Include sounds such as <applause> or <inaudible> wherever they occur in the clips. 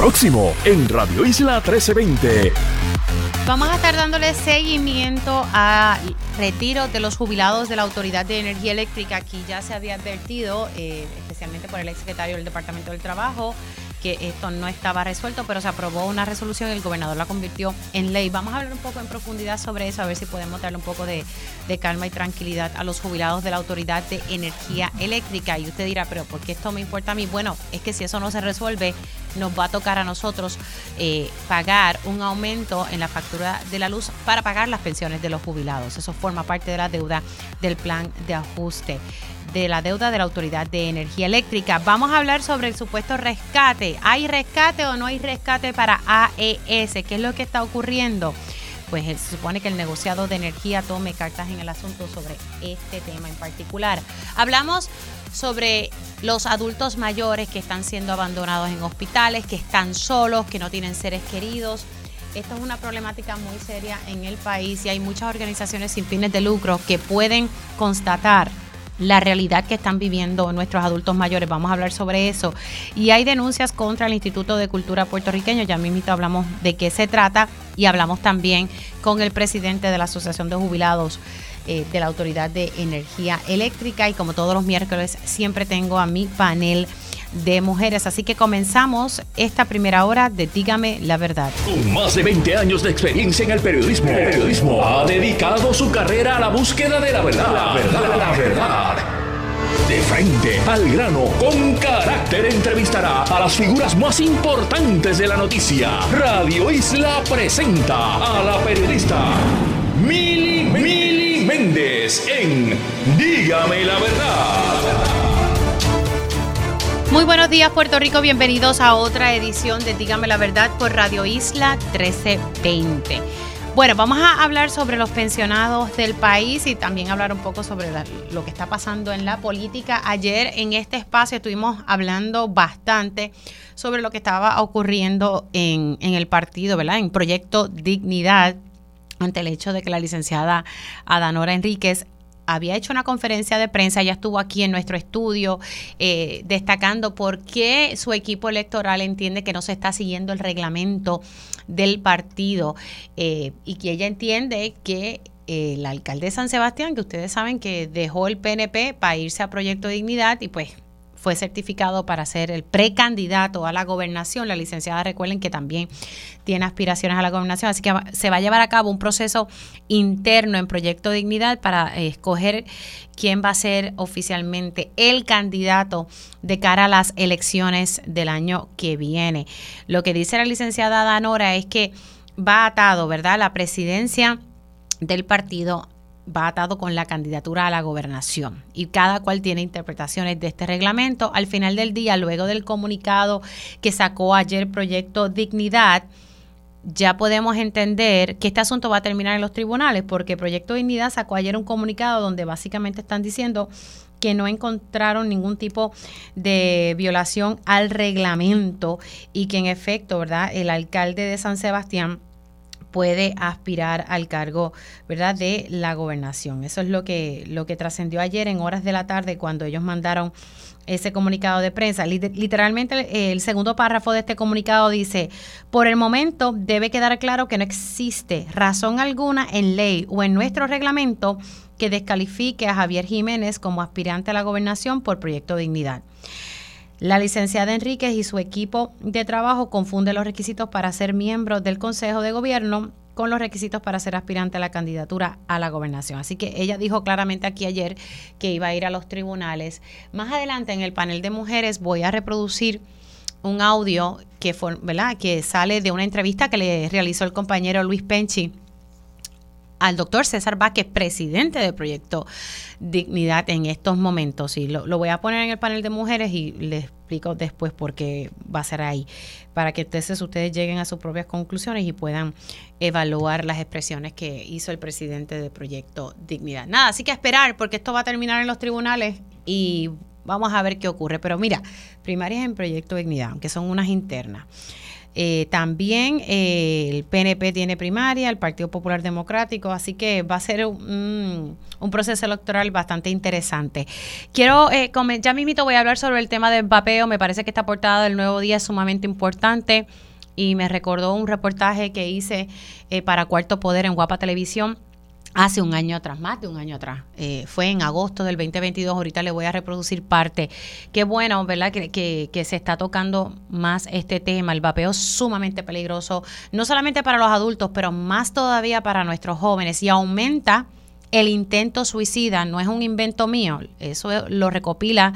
próximo en Radio Isla 1320. Vamos a estar dándole seguimiento a retiro de los jubilados de la Autoridad de Energía Eléctrica. Aquí ya se había advertido, eh, especialmente por el exsecretario del Departamento del Trabajo, que esto no estaba resuelto, pero se aprobó una resolución y el gobernador la convirtió en ley. Vamos a hablar un poco en profundidad sobre eso, a ver si podemos darle un poco de, calma y tranquilidad a los jubilados de la Autoridad de Energía Eléctrica. Y usted dirá, pero ¿por qué esto me importa a mí? Bueno, es que si eso no se resuelve, nos va a tocar a nosotros eh, pagar un aumento en la factura de la luz para pagar las pensiones de los jubilados. Eso forma parte de la deuda del plan de ajuste de la deuda de la Autoridad de Energía Eléctrica. Vamos a hablar sobre el supuesto rescate. ¿Hay rescate o no hay rescate para AES? ¿Qué es lo que está ocurriendo? Pues eh, se supone que el negociado de energía tome cartas en el asunto sobre este tema en particular. Hablamos sobre los adultos mayores que están siendo abandonados en hospitales, que están solos, que no tienen seres queridos. Esto es una problemática muy seria en el país y hay muchas organizaciones sin fines de lucro que pueden constatar la realidad que están viviendo nuestros adultos mayores. Vamos a hablar sobre eso. Y hay denuncias contra el Instituto de Cultura puertorriqueño. Ya mismo hablamos de qué se trata y hablamos también con el presidente de la Asociación de Jubilados eh, de la Autoridad de Energía Eléctrica. Y como todos los miércoles, siempre tengo a mi panel de mujeres. Así que comenzamos esta primera hora de Dígame la verdad. Con más de 20 años de experiencia en el periodismo, el periodismo ha dedicado su carrera a la búsqueda de la verdad. La verdad, la verdad. De frente al grano, con carácter entrevistará a las figuras más importantes de la noticia. Radio Isla presenta a la periodista Mili, En Dígame la verdad. Muy buenos días Puerto Rico, bienvenidos a otra edición de Dígame la Verdad por Radio Isla 1320. Bueno, vamos a hablar sobre los pensionados del país y también hablar un poco sobre lo que está pasando en la política. Ayer en este espacio estuvimos hablando bastante sobre lo que estaba ocurriendo en, en el partido, ¿verdad? En Proyecto Dignidad ante el hecho de que la licenciada Adanora Enríquez había hecho una conferencia de prensa, ella estuvo aquí en nuestro estudio eh, destacando por qué su equipo electoral entiende que no se está siguiendo el reglamento del partido eh, y que ella entiende que eh, el alcalde de San Sebastián, que ustedes saben que dejó el PNP para irse a Proyecto Dignidad y pues fue certificado para ser el precandidato a la gobernación. La licenciada recuerden que también tiene aspiraciones a la gobernación, así que se va a llevar a cabo un proceso interno en Proyecto Dignidad para escoger quién va a ser oficialmente el candidato de cara a las elecciones del año que viene. Lo que dice la licenciada Danora es que va atado, ¿verdad? La presidencia del partido va atado con la candidatura a la gobernación y cada cual tiene interpretaciones de este reglamento. Al final del día, luego del comunicado que sacó ayer Proyecto Dignidad, ya podemos entender que este asunto va a terminar en los tribunales porque Proyecto Dignidad sacó ayer un comunicado donde básicamente están diciendo que no encontraron ningún tipo de violación al reglamento y que en efecto, ¿verdad? El alcalde de San Sebastián puede aspirar al cargo, ¿verdad?, de la gobernación. Eso es lo que, lo que trascendió ayer en horas de la tarde cuando ellos mandaron ese comunicado de prensa. Literalmente el segundo párrafo de este comunicado dice, por el momento debe quedar claro que no existe razón alguna en ley o en nuestro reglamento que descalifique a Javier Jiménez como aspirante a la gobernación por Proyecto Dignidad. La licenciada Enríquez y su equipo de trabajo confunden los requisitos para ser miembro del Consejo de Gobierno con los requisitos para ser aspirante a la candidatura a la gobernación. Así que ella dijo claramente aquí ayer que iba a ir a los tribunales. Más adelante en el panel de mujeres voy a reproducir un audio que, ¿verdad? que sale de una entrevista que le realizó el compañero Luis Penchi al doctor César Vázquez, presidente del proyecto Dignidad en estos momentos. Y lo, voy a poner en el panel de mujeres y les explico después por qué va a ser ahí, para que entonces ustedes lleguen a sus propias conclusiones y puedan evaluar las expresiones que hizo el presidente del proyecto Dignidad. Nada, así que esperar, porque esto va a terminar en los tribunales y vamos a ver qué ocurre. Pero mira, primarias en proyecto Dignidad, aunque son unas internas. Eh, también eh, el PNP tiene primaria, el Partido Popular Democrático, así que va a ser un, proceso electoral bastante interesante. Quiero, eh, ya mismito voy a hablar sobre el tema del vapeo, me parece que esta portada del Nuevo Día es sumamente importante y me recordó un reportaje que hice para Cuarto Poder en Guapa Televisión hace un año atrás, más de un año atrás. Eh, fue en agosto del 2022, ahorita le voy a reproducir parte. Qué bueno, ¿verdad? Que, que, se está tocando más este tema. El vapeo es sumamente peligroso, no solamente para los adultos, pero más todavía para nuestros jóvenes y aumenta el intento suicida no es un invento mío, eso lo recopila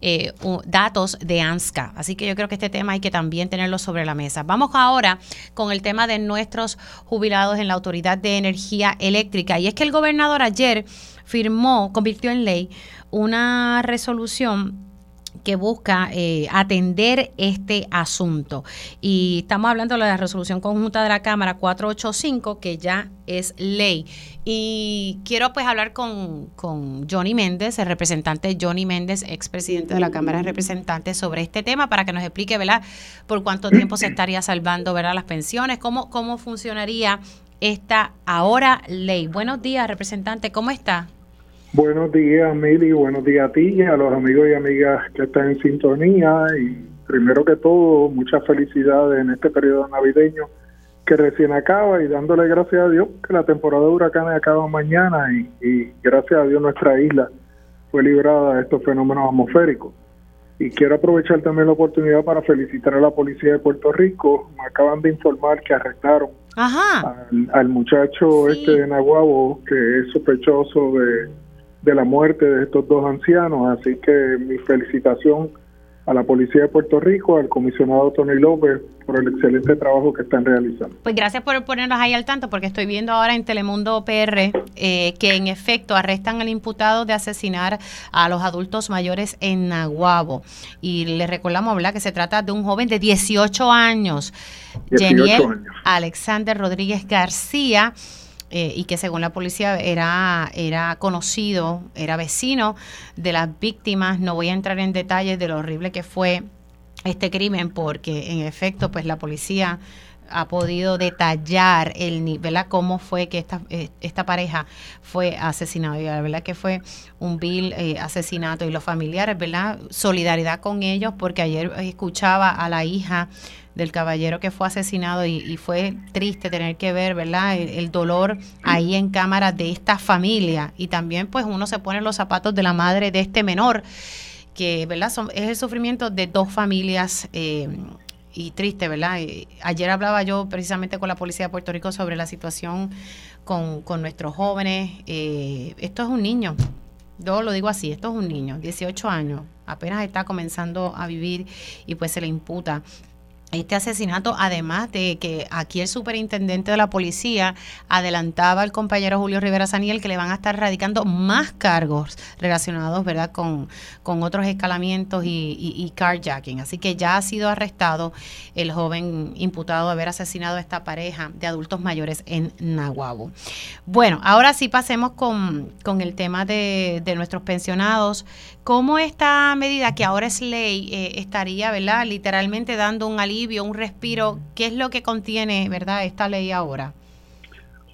eh, datos de ANSCA. Así que yo creo que este tema hay que también tenerlo sobre la mesa. Vamos ahora con el tema de nuestros jubilados en la Autoridad de Energía Eléctrica. Y es que el gobernador ayer firmó, convirtió en ley una resolución que busca eh, atender este asunto. Y estamos hablando de la resolución conjunta de la Cámara 485, que ya es ley. Y quiero pues hablar con, con Johnny Méndez, el representante Johnny Méndez, expresidente de la Cámara de Representantes, sobre este tema para que nos explique, ¿verdad?, por cuánto tiempo se estaría salvando, ¿verdad?, las pensiones, cómo, cómo funcionaría esta ahora ley. Buenos días, representante, ¿cómo está? Buenos días, Mili, buenos días a ti y a los amigos y amigas que están en sintonía. Y primero que todo, muchas felicidades en este periodo navideño que recién acaba y dándole gracias a Dios que la temporada de huracanes acaba mañana y, gracias a Dios nuestra isla fue librada de estos fenómenos atmosféricos. Y quiero aprovechar también la oportunidad para felicitar a la policía de Puerto Rico. Me acaban de informar que arrestaron Al, muchacho este de Nahuabo, que es sospechoso de de la muerte de estos dos ancianos. Así que mi felicitación a la Policía de Puerto Rico, al comisionado Tony López, por el excelente trabajo que están realizando. Pues gracias por ponernos ahí al tanto, porque estoy viendo ahora en Telemundo PR eh, que en efecto arrestan al imputado de asesinar a los adultos mayores en Nahuabo. Y le recordamos, ¿verdad?, que se trata de un joven de 18 años, 18 años. Alexander Rodríguez García. Eh, y que según la policía era, era conocido, era vecino de las víctimas. No voy a entrar en detalles de lo horrible que fue este crimen porque en efecto pues la policía ha podido detallar el ¿verdad? cómo fue que esta, eh, esta pareja fue asesinada. Y la verdad que fue un vil eh, asesinato y los familiares, ¿verdad? Solidaridad con ellos porque ayer escuchaba a la hija del caballero que fue asesinado y, fue triste tener que ver, ¿verdad? El, dolor ahí en cámara de esta familia y también pues uno se pone los zapatos de la madre de este menor que, ¿verdad? Es el sufrimiento de dos familias. Eh, y triste, ¿verdad? ayer hablaba yo precisamente con la Policía de Puerto Rico sobre la situación con, con nuestros jóvenes. Eh, esto es un niño, yo lo digo así, esto es un niño, 18 años, apenas está comenzando a vivir y pues se le imputa este asesinato, además de que aquí el superintendente de la policía adelantaba al compañero Julio Rivera Saniel que le van a estar radicando más cargos relacionados, ¿verdad?, con, con otros escalamientos y, y, carjacking. Así que ya ha sido arrestado el joven imputado de haber asesinado a esta pareja de adultos mayores en Nahuabo. Bueno, ahora sí pasemos con, con el tema de, de nuestros pensionados. ¿Cómo esta medida, que ahora es ley, eh, estaría, ¿verdad?, literalmente dando un alivio un respiro. ¿Qué es lo que contiene, verdad, esta ley ahora?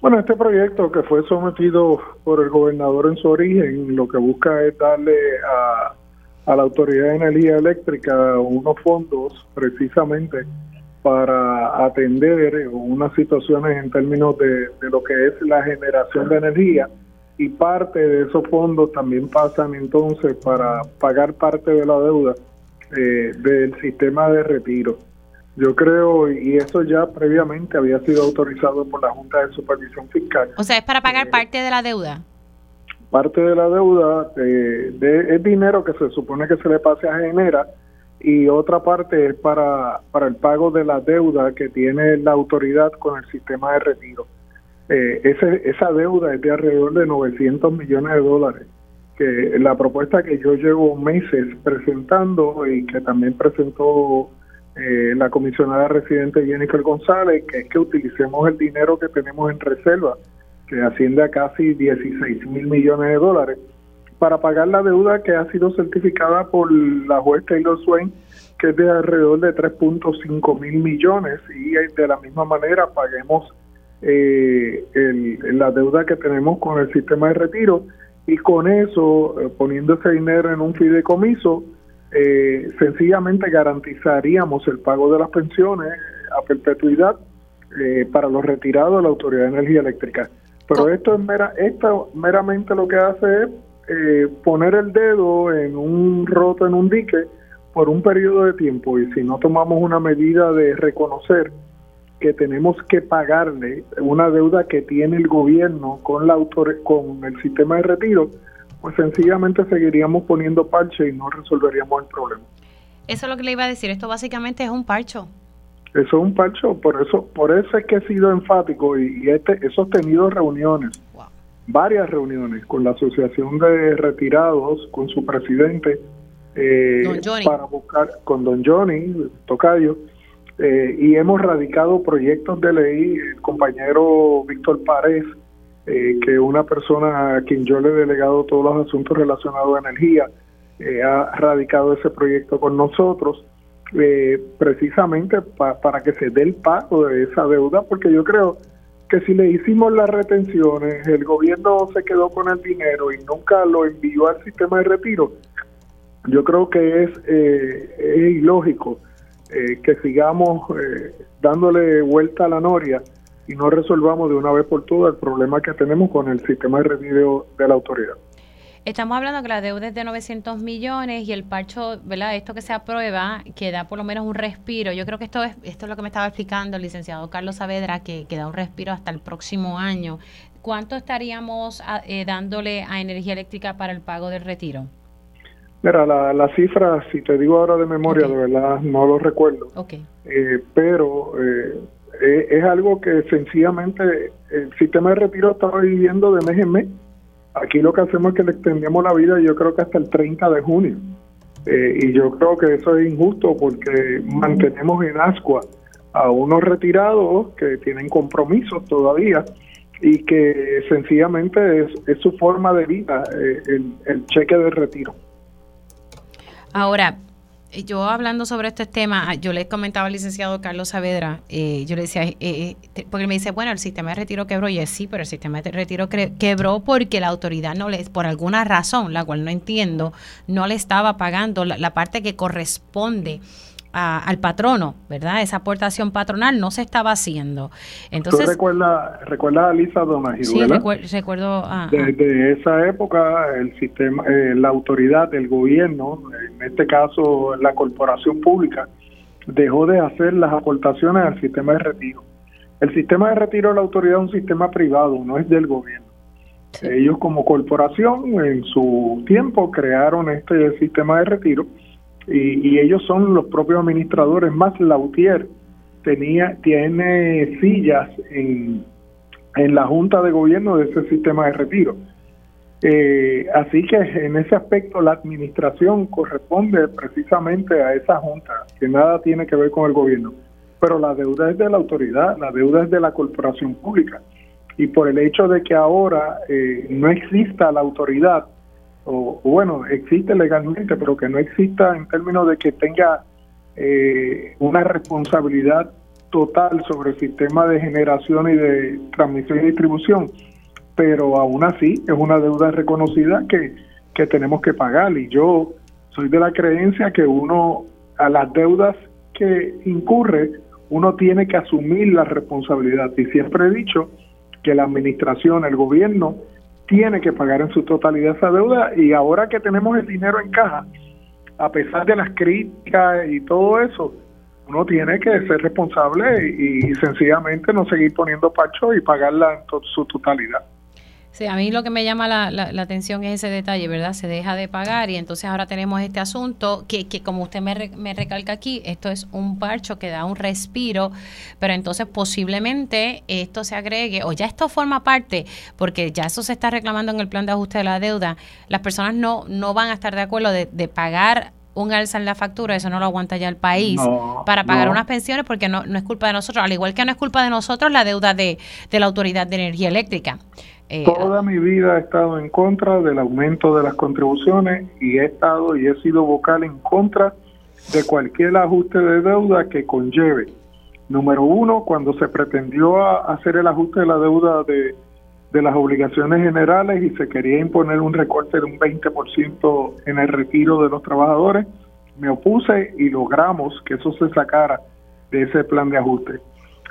Bueno, este proyecto que fue sometido por el gobernador en su origen, lo que busca es darle a, a la Autoridad de Energía Eléctrica unos fondos precisamente para atender unas situaciones en términos de, de, lo que es la generación de energía y parte de esos fondos también pasan entonces para pagar parte de la deuda eh, del sistema de retiro. Yo creo, y eso ya previamente había sido autorizado por la Junta de Supervisión Fiscal. O sea, es para pagar eh, parte de la deuda. Parte de la deuda de, es dinero que se supone que se le pase a Genera y otra parte es para, para el pago de la deuda que tiene la autoridad con el sistema de retiro. Eh, ese, esa deuda es de alrededor de 900 millones de dólares que la propuesta que yo llevo meses presentando y que también presentó eh, la comisionada residente Jennifer González, que es que utilicemos el dinero que tenemos en reserva, que asciende a casi 16 mil millones de dólares, para pagar la deuda que ha sido certificada por la juez Taylor Swain que es de alrededor de 3.5 mil millones y de la misma manera paguemos eh, la deuda que tenemos con el sistema de retiro y con eso, eh, poniendo ese dinero en un fideicomiso, eh, sencillamente garantizaríamos el pago de las pensiones a perpetuidad eh, para los retirados de la Autoridad de Energía Eléctrica. Pero esto es mera, esto meramente lo que hace es eh, poner el dedo en un roto, en un dique, por un periodo de tiempo. Y si no tomamos una medida de reconocer que tenemos que pagarle una deuda que tiene el gobierno con, la autor con el sistema de retiro, pues sencillamente seguiríamos poniendo parche y no resolveríamos el problema. Eso es lo que le iba a decir, esto básicamente es un parcho. Eso es un parcho, por eso, por eso es que he sido enfático y, este, he sostenido reuniones, varias reuniones con la Asociación de Retirados, con su presidente, eh, para buscar, con don Johnny Tocayo, eh, y hemos radicado proyectos de ley, el compañero Víctor Párez, eh, que una persona a quien yo le he delegado todos los asuntos relacionados a energía, eh, ha radicado ese proyecto con nosotros, eh, precisamente para que se dé el pago de esa deuda, porque yo creo que si le hicimos las retenciones, el gobierno se quedó con el dinero y nunca lo envió al sistema de retiro, yo creo que es, es ilógico que sigamos dándole vuelta a la noria y no resolvamos de una vez por todas el problema que tenemos con el sistema de retiro de la autoridad. Estamos hablando que la deuda es de 900 millones y el parcho, ¿verdad? Esto que se aprueba, que da por lo menos un respiro. Yo creo que esto es, esto es lo que me estaba explicando el licenciado Carlos Saavedra, que, que da un respiro hasta el próximo año. ¿Cuánto estaríamos ah, eh, dándole a energía eléctrica para el pago del retiro? Mira, la, la cifra, si te digo ahora de memoria, de verdad no lo recuerdo. Okay. Eh, pero eh, eh, es algo que sencillamente el sistema de retiro estaba viviendo de mes en mes. Aquí lo que hacemos es que le extendemos la vida, yo creo que hasta el 30 de junio. Eh, y yo creo que eso es injusto porque mantenemos en ascua a unos retirados que tienen compromisos todavía y que sencillamente es, su forma de vida, eh, el, el cheque de retiro. Ahora, yo hablando sobre este tema, ah, yo le comentaba al licenciado Carlos Saavedra, eh, yo le decía, eh, porque me dice, bueno, el sistema de retiro quebró, y es sí, pero el sistema de retiro quebró porque la autoridad no le, por alguna razón, la cual no entiendo, no le estaba pagando la parte que corresponde al patrono, ¿verdad? Esa aportación patronal no se estaba haciendo. Entonces, ¿Tú recuerdas, recuerda a Lisa Donahue, Sí, recuerdo. Desde esa época, el sistema, eh, la autoridad del gobierno, en este caso la corporación pública, dejó de hacer las aportaciones al sistema de retiro. El sistema de retiro de la autoridad es un sistema privado, no es del gobierno. Ellos como corporación en su tiempo crearon este sistema de retiro y, ellos son los propios administradores, más Lautier tenía, tiene sillas en, en la Junta de Gobierno de ese sistema de retiro. Eh, así que en ese aspecto la administración corresponde precisamente a esa junta, que nada tiene que ver con el gobierno. Pero la deuda es de la autoridad, la deuda es de la corporación pública. Y por el hecho de que ahora eh, no exista la autoridad, o, bueno, existe legalmente, pero que no exista en términos de que tenga eh, una responsabilidad total sobre el sistema de generación y de transmisión y distribución, pero aún así es una deuda reconocida que, que tenemos que pagar. Y yo soy de la creencia que uno a las deudas que incurre uno tiene que asumir la responsabilidad. Y siempre he dicho que la administración, el gobierno tiene que pagar en su totalidad esa deuda y ahora que tenemos el dinero en caja, a pesar de las críticas y todo eso, uno tiene que ser responsable y, sencillamente no seguir poniendo pacho y pagarla en su totalidad. Sí, a mí lo que me llama la, la, atención es ese detalle, ¿verdad? Se deja de pagar y entonces ahora tenemos este asunto que, que como usted me, me, recalca aquí, esto es un parcho que da un respiro, pero entonces posiblemente esto se agregue o ya esto forma parte, porque ya eso se está reclamando en el plan de ajuste de la deuda, las personas no, no van a estar de acuerdo de, de pagar un alza en la factura, eso no lo aguanta ya el país, para pagar unas pensiones porque no, no es culpa de nosotros, al igual que no es culpa de nosotros la deuda de, de la Autoridad de Energía Eléctrica. Eh, Toda mi vida he estado en contra del aumento de las contribuciones y he estado y he sido vocal en contra de cualquier ajuste de deuda que conlleve. Número uno, cuando se pretendió hacer el ajuste de la deuda de, de las obligaciones generales y se quería imponer un recorte de un 20% en el retiro de los trabajadores, me opuse y logramos que eso se sacara de ese plan de ajuste.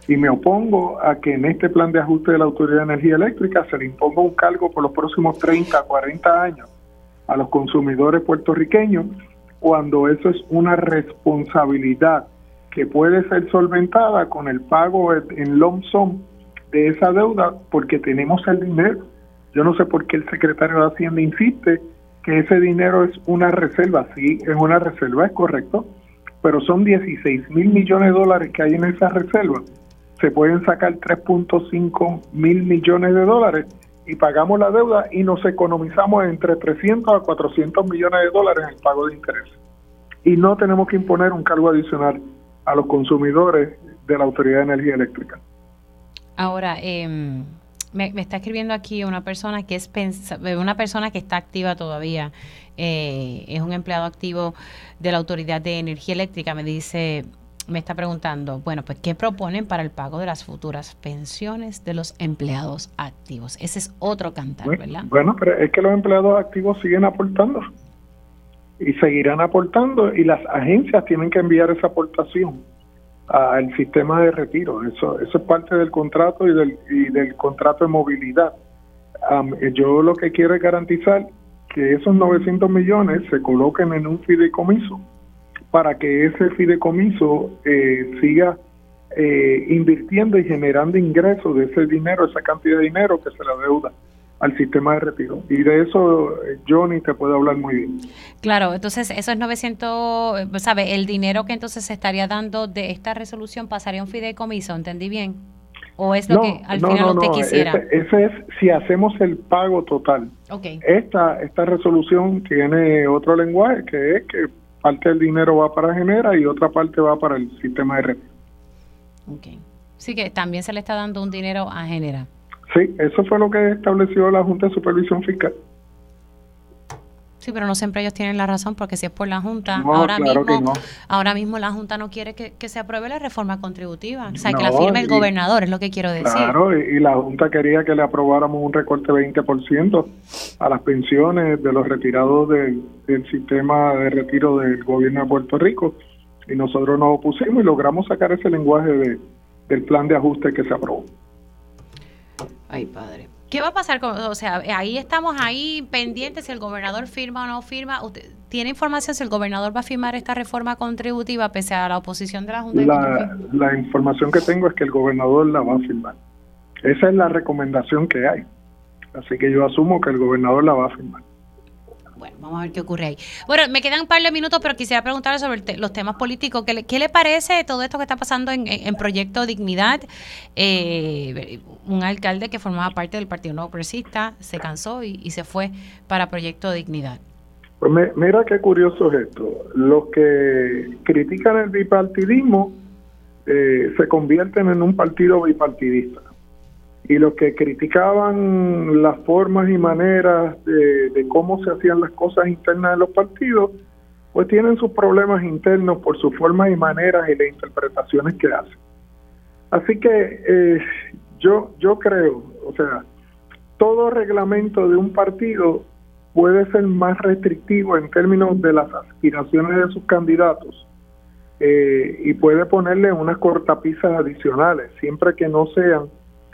Y me opongo a que en este plan de ajuste de la Autoridad de Energía Eléctrica se le imponga un cargo por los próximos 30, 40 años a los consumidores puertorriqueños, cuando eso es una responsabilidad que puede ser solventada con el pago en lump sum de esa deuda porque tenemos el dinero. Yo no sé por qué el secretario de Hacienda insiste que ese dinero es una reserva. Sí, es una reserva, es correcto, pero son 16 mil millones de dólares que hay en esa reserva. Se pueden sacar 3.5 mil millones de dólares y pagamos la deuda y nos economizamos entre 300 a 400 millones de dólares en el pago de interés. Y no tenemos que imponer un cargo adicional a los consumidores de la Autoridad de Energía Eléctrica. Ahora, eh, me, está escribiendo aquí una persona que es una persona que está activa todavía, eh, es un empleado activo de la Autoridad de Energía Eléctrica. Me dice, me está preguntando, bueno, pues ¿qué proponen para el pago de las futuras pensiones de los empleados activos? Ese es otro cantar, ¿verdad? Bueno, pero es que los empleados activos siguen aportando y seguirán aportando y las agencias tienen que enviar esa aportación al sistema de retiro. Eso, eso es parte del contrato y del, y del contrato de movilidad. yo lo que quiero es garantizar que esos 900 millones se coloquen en un fideicomiso para que ese fideicomiso eh, siga eh, invirtiendo y generando ingresos de ese dinero, esa cantidad de dinero que se la deuda al sistema de retiro. Y de eso Johnny te puede hablar muy bien. Claro, entonces esos 900, eh, ¿sabe? El dinero que entonces se estaría dando de esta resolución pasaría a un fideicomiso, ¿entendí bien? ¿O es lo que al final usted quisiera? Ese, es si hacemos el pago total. Okay. Esta, esta resolución tiene otro lenguaje que es que parte del dinero va para Genera y otra parte va para el sistema de retiro. Ok. Sí que también se le está dando un dinero a Genera. Sí, eso fue lo que estableció la Junta de Supervisión Fiscal. Sí, pero no siempre ellos tienen la razón porque si es por la Junta, ahora, mismo, ahora mismo la Junta no quiere que, se apruebe la reforma contributiva, o sea, que la firme el gobernador, es lo que quiero decir. Claro, y, la Junta quería que le aprobáramos un recorte de 20% a las pensiones de los retirados del, del sistema de retiro del gobierno de Puerto Rico, y nosotros nos opusimos y logramos sacar ese lenguaje de, del plan de ajuste que se aprobó. Ay, padre. ¿Qué va a pasar con, o sea, ahí estamos ahí pendientes si el gobernador firma o no firma? ¿Usted tiene información si el gobernador va a firmar esta reforma contributiva pese a la oposición de la Junta? La, la información que tengo es que el gobernador la va a firmar. Esa es la recomendación que hay. Así que yo asumo que el gobernador la va a firmar. Bueno, vamos a ver qué ocurre ahí. Bueno, me quedan un par de minutos, pero quisiera preguntarle sobre los temas políticos. ¿Qué le, ¿Qué le, parece todo esto que está pasando en, Proyecto Dignidad? Eh, un alcalde que formaba parte del Partido Nuevo Progresista se cansó y, se fue para Proyecto Dignidad. Pues mira qué curioso es esto. Los que critican el bipartidismo eh, se convierten en un partido bipartidista y los que criticaban las formas y maneras de, cómo se hacían las cosas internas de los partidos, pues tienen sus problemas internos por sus formas y maneras y las interpretaciones que hacen. Así que eh, yo, yo creo, o sea, todo reglamento de un partido puede ser más restrictivo en términos de las aspiraciones de sus candidatos eh, y puede ponerle unas cortapisas adicionales, siempre que no sean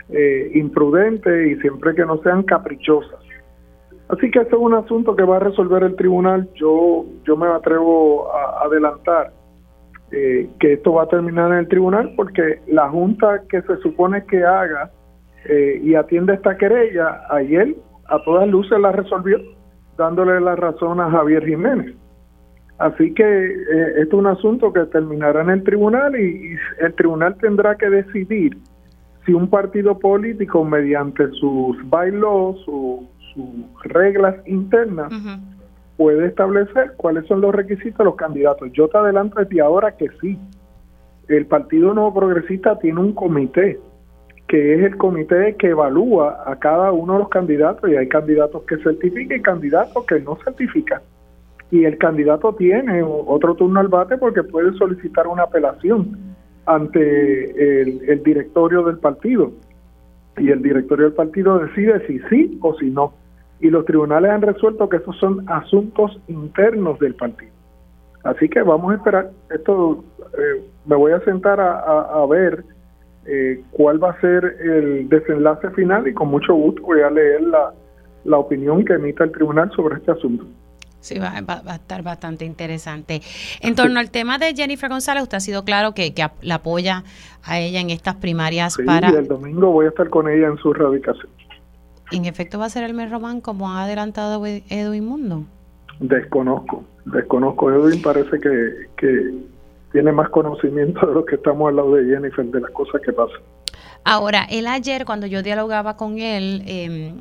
eh, imprudentes y siempre que no sean caprichosas. Así que este es un asunto que va a resolver el tribunal. Yo, yo me atrevo a adelantar eh, que esto va a terminar en el tribunal porque la Junta que se supone que haga eh, y atiende esta querella, ayer a todas luces la resolvió, dándole la razón a Javier Jiménez. Así que eh, esto es un asunto que terminará en el tribunal y el tribunal tendrá que decidir si un partido político mediante sus bylaws, sus reglas internas, puede establecer cuáles son los requisitos de los candidatos. Yo te adelanto desde ahora que sí. El Partido Nuevo Progresista tiene un comité, que es el comité que evalúa a cada uno de los candidatos, y hay candidatos que certifican y candidatos que no certifican. y el candidato tiene otro turno al bate porque puede solicitar una apelación ante el, directorio del partido y el directorio del partido decide si sí o si no y los tribunales han resuelto que esos son asuntos internos del partido así que vamos a esperar esto eh, me voy a sentar a, ver eh, cuál va a ser el desenlace final y con mucho gusto voy a leer la, la opinión que emita el tribunal sobre este asunto Sí, va, a estar bastante interesante. En torno al tema de Jennifer González, usted ha sido claro que, que la apoya a ella en estas primarias sí, para... el domingo voy a estar con ella en su radicación. ¿En efecto va a ser el mes Román como ha adelantado Edwin Mundo? Desconozco, desconozco. Edwin parece que, que tiene más conocimiento de lo que estamos al lado de Jennifer, de las cosas que pasan. Ahora, él ayer, cuando yo dialogaba con él, eh,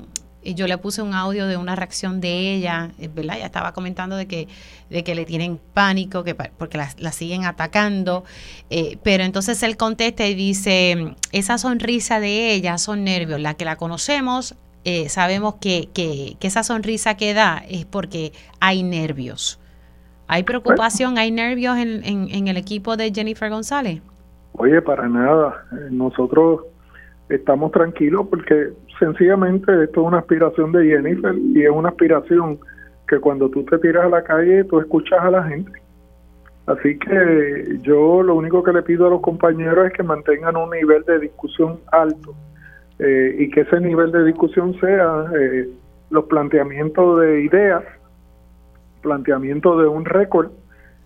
y yo le puse un audio de una reacción de ella, eh, ¿verdad? Ella estaba comentando de que, de que le tienen pánico, que porque la, siguen atacando, eh, pero entonces él contesta y dice, esa sonrisa de ella son nervios, la que la conocemos, eh, sabemos que, que, que, esa sonrisa que da es porque hay nervios. ¿Hay preocupación, hay nervios en, en, en el equipo de Jennifer González? Oye, para nada. Nosotros estamos tranquilos porque sencillamente esto es una aspiración de Jennifer y es una aspiración que cuando tú te tiras a la calle tú escuchas a la gente. Así que yo lo único que le pido a los compañeros es que mantengan un nivel de discusión alto eh, y que ese nivel de discusión sea eh, los planteamientos de ideas, planteamiento de un récord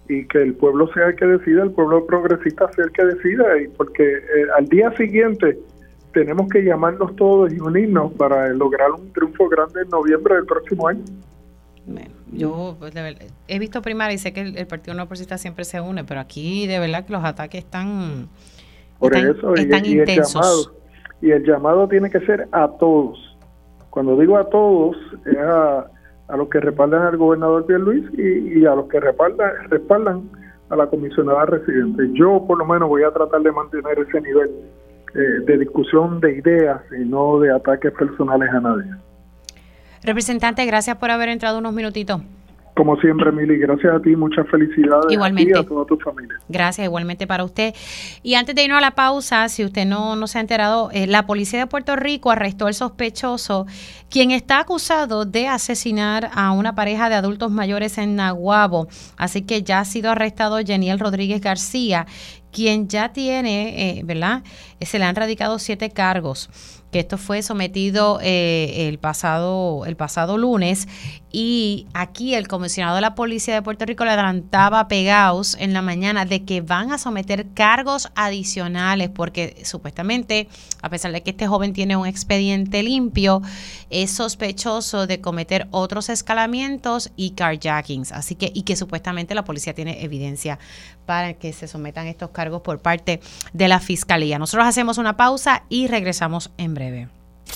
y que el pueblo sea el que decida, el pueblo progresista sea el que decida y porque eh, al día siguiente tenemos que llamarnos todos y unirnos para lograr un triunfo grande en noviembre del próximo año. Yo pues, he visto primaria y sé que el, Partido No Progresista siempre se une, pero aquí de verdad que los ataques están, Por eso, y, intensos. Y el llamado tiene que ser a todos. Cuando digo a todos, es a, los que respaldan al gobernador Pierre y, y a los que respaldan, respaldan a la comisionada residente. Yo por lo menos voy a tratar de mantener ese nivel eh, de discusión de ideas y no de ataques personales a nadie. Representante, gracias por haber entrado unos minutitos. Como siempre, Mili, gracias a ti, muchas felicidades igualmente. a ti y a toda tu familia. Gracias, igualmente para usted. Y antes de irnos a la pausa, si usted no, no se ha enterado, eh, la policía de Puerto Rico arrestó al sospechoso, quien está acusado de asesinar a una pareja de adultos mayores en Nahuabo. Así que ya ha sido arrestado Geniel Rodríguez García, quien ya tiene, eh, ¿verdad? Eh, se le han radicado siete cargos que esto fue sometido eh, el, pasado, el pasado lunes y aquí el comisionado de la Policía de Puerto Rico le adelantaba pegados en la mañana de que van a someter cargos adicionales porque supuestamente, a pesar de que este joven tiene un expediente limpio, es sospechoso de cometer otros escalamientos y carjackings. Así que, y que supuestamente la policía tiene evidencia para que se sometan estos cargos por parte de la fiscalía. Nosotros hacemos una pausa y regresamos en breve.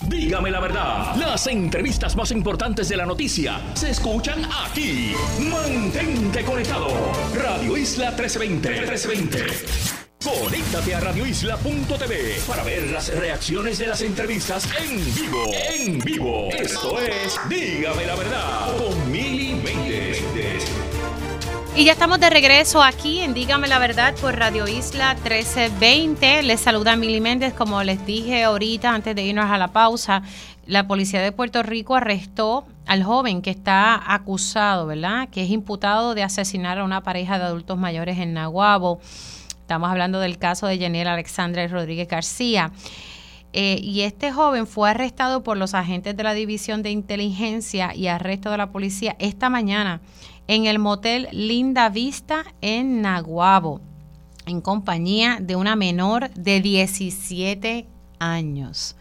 Dígame la verdad, las entrevistas más importantes de la noticia se escuchan aquí. Mantente conectado. Radio Isla 1320. 1320. Conéctate a radioisla.tv para ver las reacciones de las entrevistas en vivo. En vivo. Esto es Dígame la verdad con Mili y ya estamos de regreso aquí en Dígame la Verdad por Radio Isla 1320. Les saluda Mili Méndez. Como les dije ahorita, antes de irnos a la pausa, la policía de Puerto Rico arrestó al joven que está acusado, ¿verdad? Que es imputado de asesinar a una pareja de adultos mayores en Nahuabo. Estamos hablando del caso de Jennifer Alexandra Rodríguez García. Eh, y este joven fue arrestado por los agentes de la División de Inteligencia y Arresto de la Policía esta mañana en el motel Linda Vista en Naguabo, en compañía de una menor de 17 años,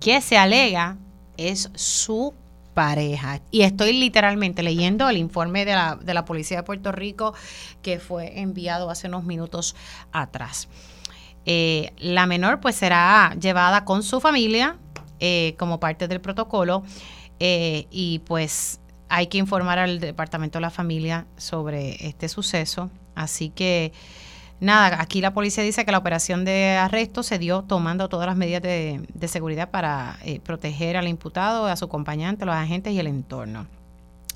que se alega es su pareja. Y estoy literalmente leyendo el informe de la, de la Policía de Puerto Rico que fue enviado hace unos minutos atrás. Eh, la menor pues será llevada con su familia eh, como parte del protocolo eh, y pues hay que informar al Departamento de la Familia sobre este suceso. Así que, nada, aquí la policía dice que la operación de arresto se dio tomando todas las medidas de, seguridad para eh, proteger al imputado, a su acompañante, los agentes y el entorno.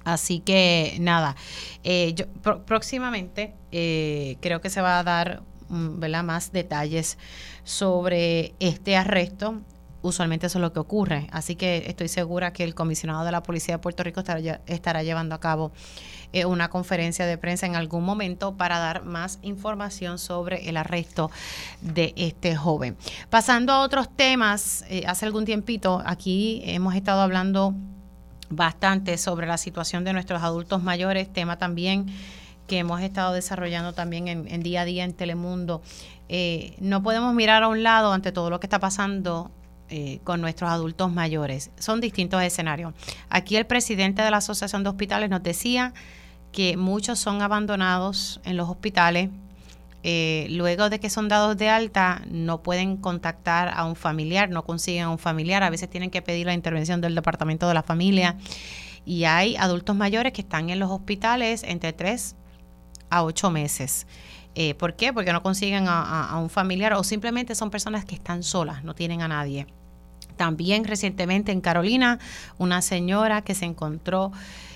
Así que nada, eh, yo, próximamente eh, creo que se va a dar mm, más detalles sobre este arresto. Usualmente eso es lo que ocurre. Así que estoy segura que el comisionado de la Policía de Puerto Rico estará, llevando a cabo eh, una conferencia de prensa en algún momento para dar más información sobre el arresto de este joven. Pasando a otros temas, hace algún tiempito aquí hemos estado hablando bastante sobre la situación de nuestros adultos mayores, tema también que hemos estado desarrollando también en, día a día en Telemundo. Eh, no podemos mirar a un lado ante todo lo que está pasando eh, con nuestros adultos mayores. Son distintos escenarios. Aquí el presidente de la Asociación de Hospitales nos decía que muchos son abandonados en los hospitales eh, luego de que son dados de alta, no pueden contactar a un familiar, no consiguen a un familiar, a veces tienen que pedir la intervención del Departamento de la Familia. Y hay adultos mayores que están en los hospitales entre 3 a 8 meses. Eh, ¿Por qué? Porque no consiguen a, un familiar o simplemente son personas que están solas, no tienen a nadie. También recientemente en Carolina, una señora que se encontró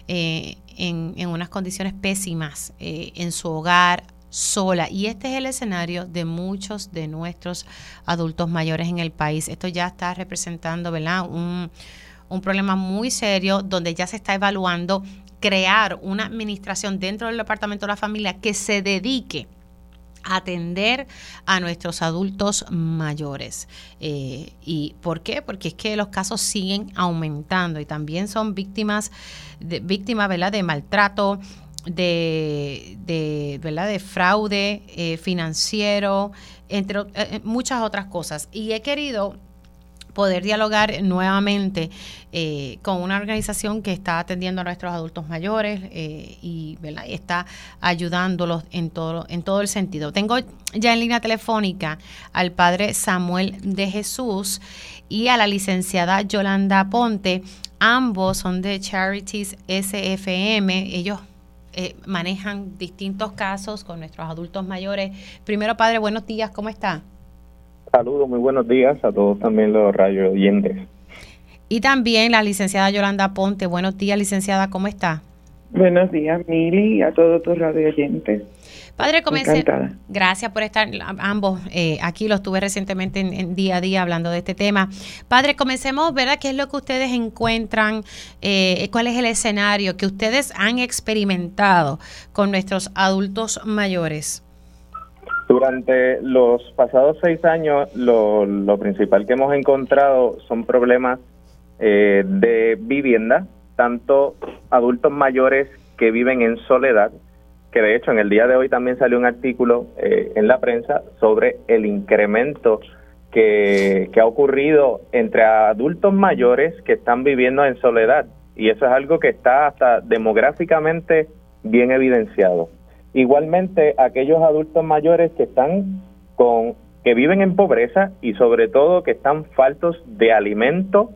eh, en, en, unas condiciones pésimas en su hogar, sola. Y este es el escenario de muchos de nuestros adultos mayores en el país. Esto ya está representando, ¿verdad? Un, un problema muy serio donde ya se está evaluando crear una administración dentro del Departamento de la Familia que se dedique atender a nuestros adultos mayores. Eh, ¿Y por qué? Porque es que los casos siguen aumentando y también son víctimas de, víctimas ¿verdad? de maltrato, de, de, ¿verdad? de fraude eh, financiero, entre eh, muchas otras cosas. Y he querido poder dialogar nuevamente con una organización que está atendiendo a nuestros adultos mayores y, ¿verdad? está ayudándolos en todo, en todo el sentido. Tengo ya en línea telefónica al padre Samuel de Jesús y a la licenciada Yolanda Ponte. Ambos son de Charities SFM. Ellos eh, manejan distintos casos con nuestros adultos mayores. Primero, padre, buenos días, ¿cómo está? Saludos, muy buenos días a todos también los rayos oyentes. Y también la licenciada Yolanda Ponte. Buenos días, licenciada, ¿cómo está? Buenos días, Mili, a todos tus radio oyentes. Padre, comencé. Gracias por estar ambos eh, aquí. Los tuve recientemente en, día a día hablando de este tema. Padre, comencemos, ¿verdad? ¿Qué es lo que ustedes encuentran? Eh, ¿Cuál es el escenario que ustedes han experimentado con nuestros adultos mayores? Durante los pasados seis años, lo, principal que hemos encontrado son problemas eh, de vivienda, tanto adultos mayores que viven en soledad, que de hecho en el día de hoy también salió un artículo eh, en la prensa sobre el incremento que, ha ocurrido entre adultos mayores que están viviendo en soledad. Y eso es algo que está hasta demográficamente bien evidenciado. Igualmente, aquellos adultos mayores que están con que viven en pobreza y sobre todo que están faltos de alimento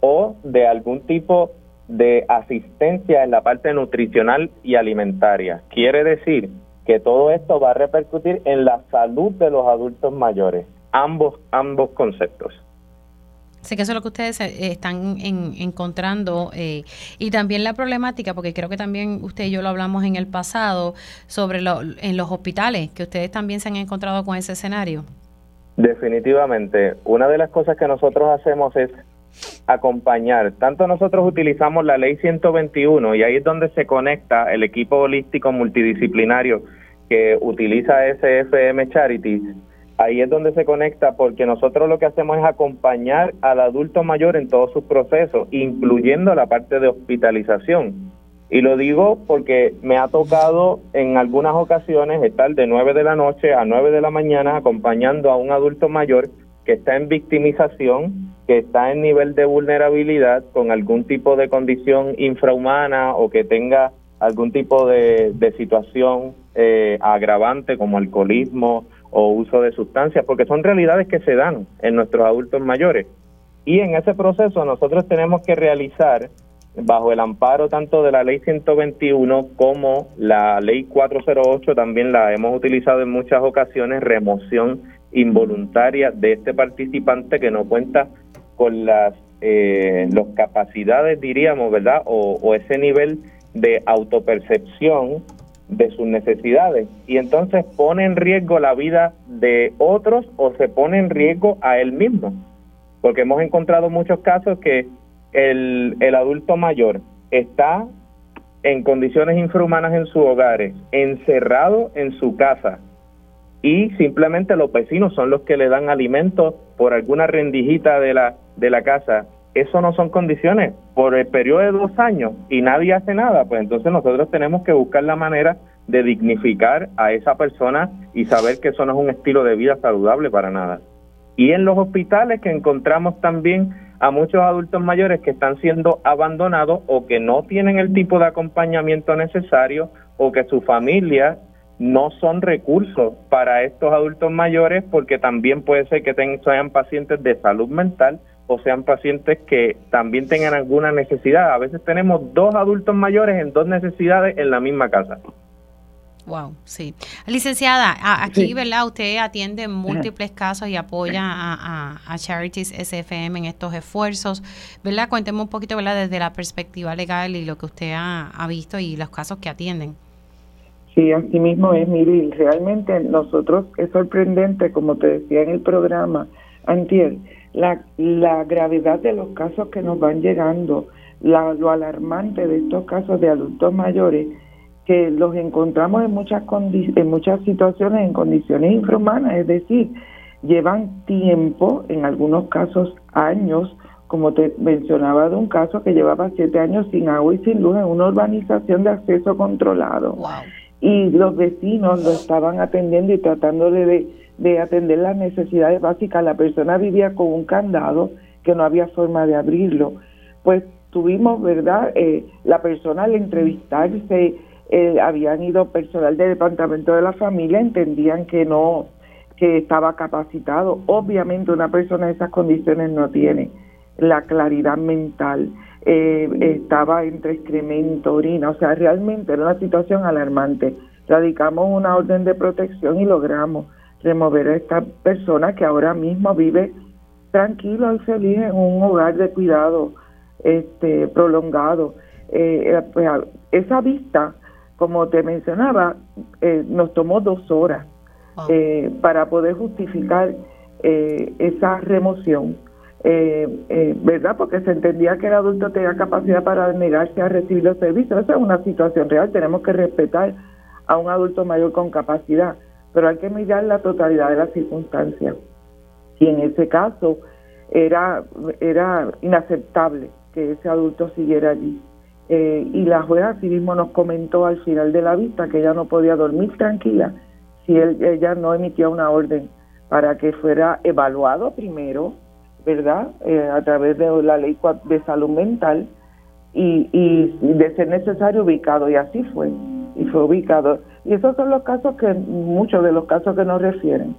o de algún tipo de asistencia en la parte nutricional y alimentaria. Quiere decir que todo esto va a repercutir en la salud de los adultos mayores, ambos, ambos conceptos. Sé que eso es lo que ustedes eh, están encontrando eh, y también la problemática, porque creo que también usted y yo lo hablamos en el pasado sobre lo, en los hospitales, que ustedes también se han encontrado con ese escenario. Definitivamente, una de las cosas que nosotros hacemos es acompañar. Tanto nosotros utilizamos la ley 121 y ahí es donde se conecta el equipo holístico multidisciplinario que utiliza SFM Charities. Ahí es donde se conecta porque nosotros lo que hacemos es acompañar al adulto mayor en todos sus procesos, incluyendo la parte de hospitalización. Y lo digo porque me ha tocado en algunas ocasiones estar de 9 de la noche a 9 de la mañana acompañando a un adulto mayor que está en victimización, que está en nivel de vulnerabilidad con algún tipo de condición infrahumana o que tenga algún tipo de, situación eh, agravante como alcoholismo o uso de sustancias, porque son realidades que se dan en nuestros adultos mayores. Y en ese proceso nosotros tenemos que realizar, bajo el amparo tanto de la ley 121 como la ley 408, también la hemos utilizado en muchas ocasiones, remoción involuntaria de este participante que no cuenta con las eh, capacidades, diríamos, ¿verdad? O, ese nivel de autopercepción de sus necesidades y entonces pone en riesgo la vida de otros o se pone en riesgo a él mismo. Porque hemos encontrado muchos casos que el, el adulto mayor está en condiciones infrahumanas en sus hogares, encerrado en su casa y simplemente los vecinos son los que le dan alimento por alguna rendijita de la, de la casa. Eso no son condiciones por el periodo de dos años y nadie hace nada, pues entonces nosotros tenemos que buscar la manera de dignificar a esa persona y saber que eso no es un estilo de vida saludable para nada. Y en los hospitales que encontramos también a muchos adultos mayores que están siendo abandonados o que no tienen el tipo de acompañamiento necesario o que su familia no son recursos para estos adultos mayores porque también puede ser que sean pacientes de salud mental o sean pacientes que también tengan alguna necesidad. A veces tenemos dos adultos mayores en dos necesidades en la misma casa. Wow, sí. Licenciada, aquí, ¿verdad? Usted atiende múltiples casos y apoya a, a, Charities SFM en estos esfuerzos, ¿verdad? Cuénteme un poquito, ¿verdad? Desde la perspectiva legal y lo que usted ha, visto y los casos que atienden. Sí, así mismo es, Miri. Realmente nosotros es sorprendente, como te decía en el programa, Antier, la, la gravedad de los casos que nos van llegando, la, lo alarmante de estos casos de adultos mayores que los encontramos en muchas en muchas situaciones en condiciones infrahumanas, es decir, llevan tiempo, en algunos casos años, como te mencionaba de un caso que llevaba siete años sin agua y sin luz en una urbanización de acceso controlado. Y los vecinos lo estaban atendiendo y tratando de, de atender las necesidades básicas. La persona vivía con un candado que no había forma de abrirlo. Pues tuvimos, ¿verdad? Eh, la persona al entrevistarse eh, habían ido personal del departamento de la familia, entendían que no, que estaba capacitado. Obviamente una persona en esas condiciones no tiene la claridad mental, eh, estaba entre excremento, orina, o sea, realmente era una situación alarmante. Radicamos una orden de protección y logramos remover a esta persona que ahora mismo vive tranquilo y feliz en un hogar de cuidado este prolongado. Eh, pues, esa vista como te mencionaba, eh, nos tomó dos horas eh, para poder justificar eh, esa remoción, ¿verdad? Porque se entendía que el adulto tenía capacidad para negarse a recibir los servicios. Esa es una situación real, tenemos que respetar a un adulto mayor con capacidad, pero hay que mirar la totalidad de las circunstancias. Y en ese caso era, era inaceptable que ese adulto siguiera allí. Eh, y la jueza sí mismo nos comentó al final de la vista que ella no podía dormir tranquila si ella no emitía una orden para que fuera evaluado primero, ¿verdad? Eh, a través de la ley de salud mental y, y de ser necesario ubicado. Y así fue, y fue ubicado. Y esos son los casos que, muchos de los casos que nos refieren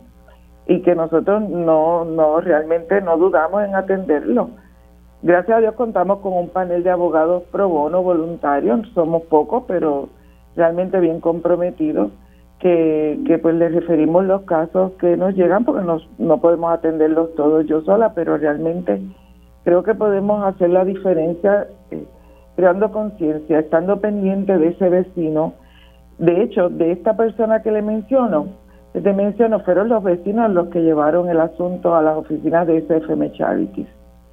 y que nosotros no, no realmente no dudamos en atenderlo Gracias a Dios contamos con un panel de abogados pro bono voluntarios, somos pocos, pero realmente bien comprometidos, que, que pues les referimos los casos que nos llegan porque nos, no podemos atenderlos todos yo sola, pero realmente creo que podemos hacer la diferencia eh, creando conciencia, estando pendiente de ese vecino. De hecho, de esta persona que le menciono, te menciono, fueron los vecinos los que llevaron el asunto a las oficinas de SFM Charities.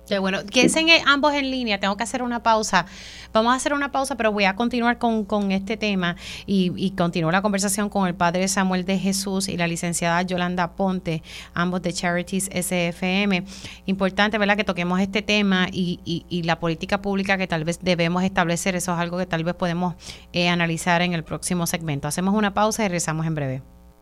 Qué bueno. Quédense ambos en línea. Tengo que hacer una pausa. Vamos a hacer una pausa, pero voy a continuar con, con este tema y, y continúo la conversación con el padre Samuel de Jesús y la licenciada Yolanda Ponte, ambos de Charities SFM. Importante, ¿verdad?, que toquemos este tema y, y, la política pública que tal vez debemos establecer. Eso es algo que tal vez podemos eh, analizar en el próximo segmento. Hacemos una pausa y regresamos en breve.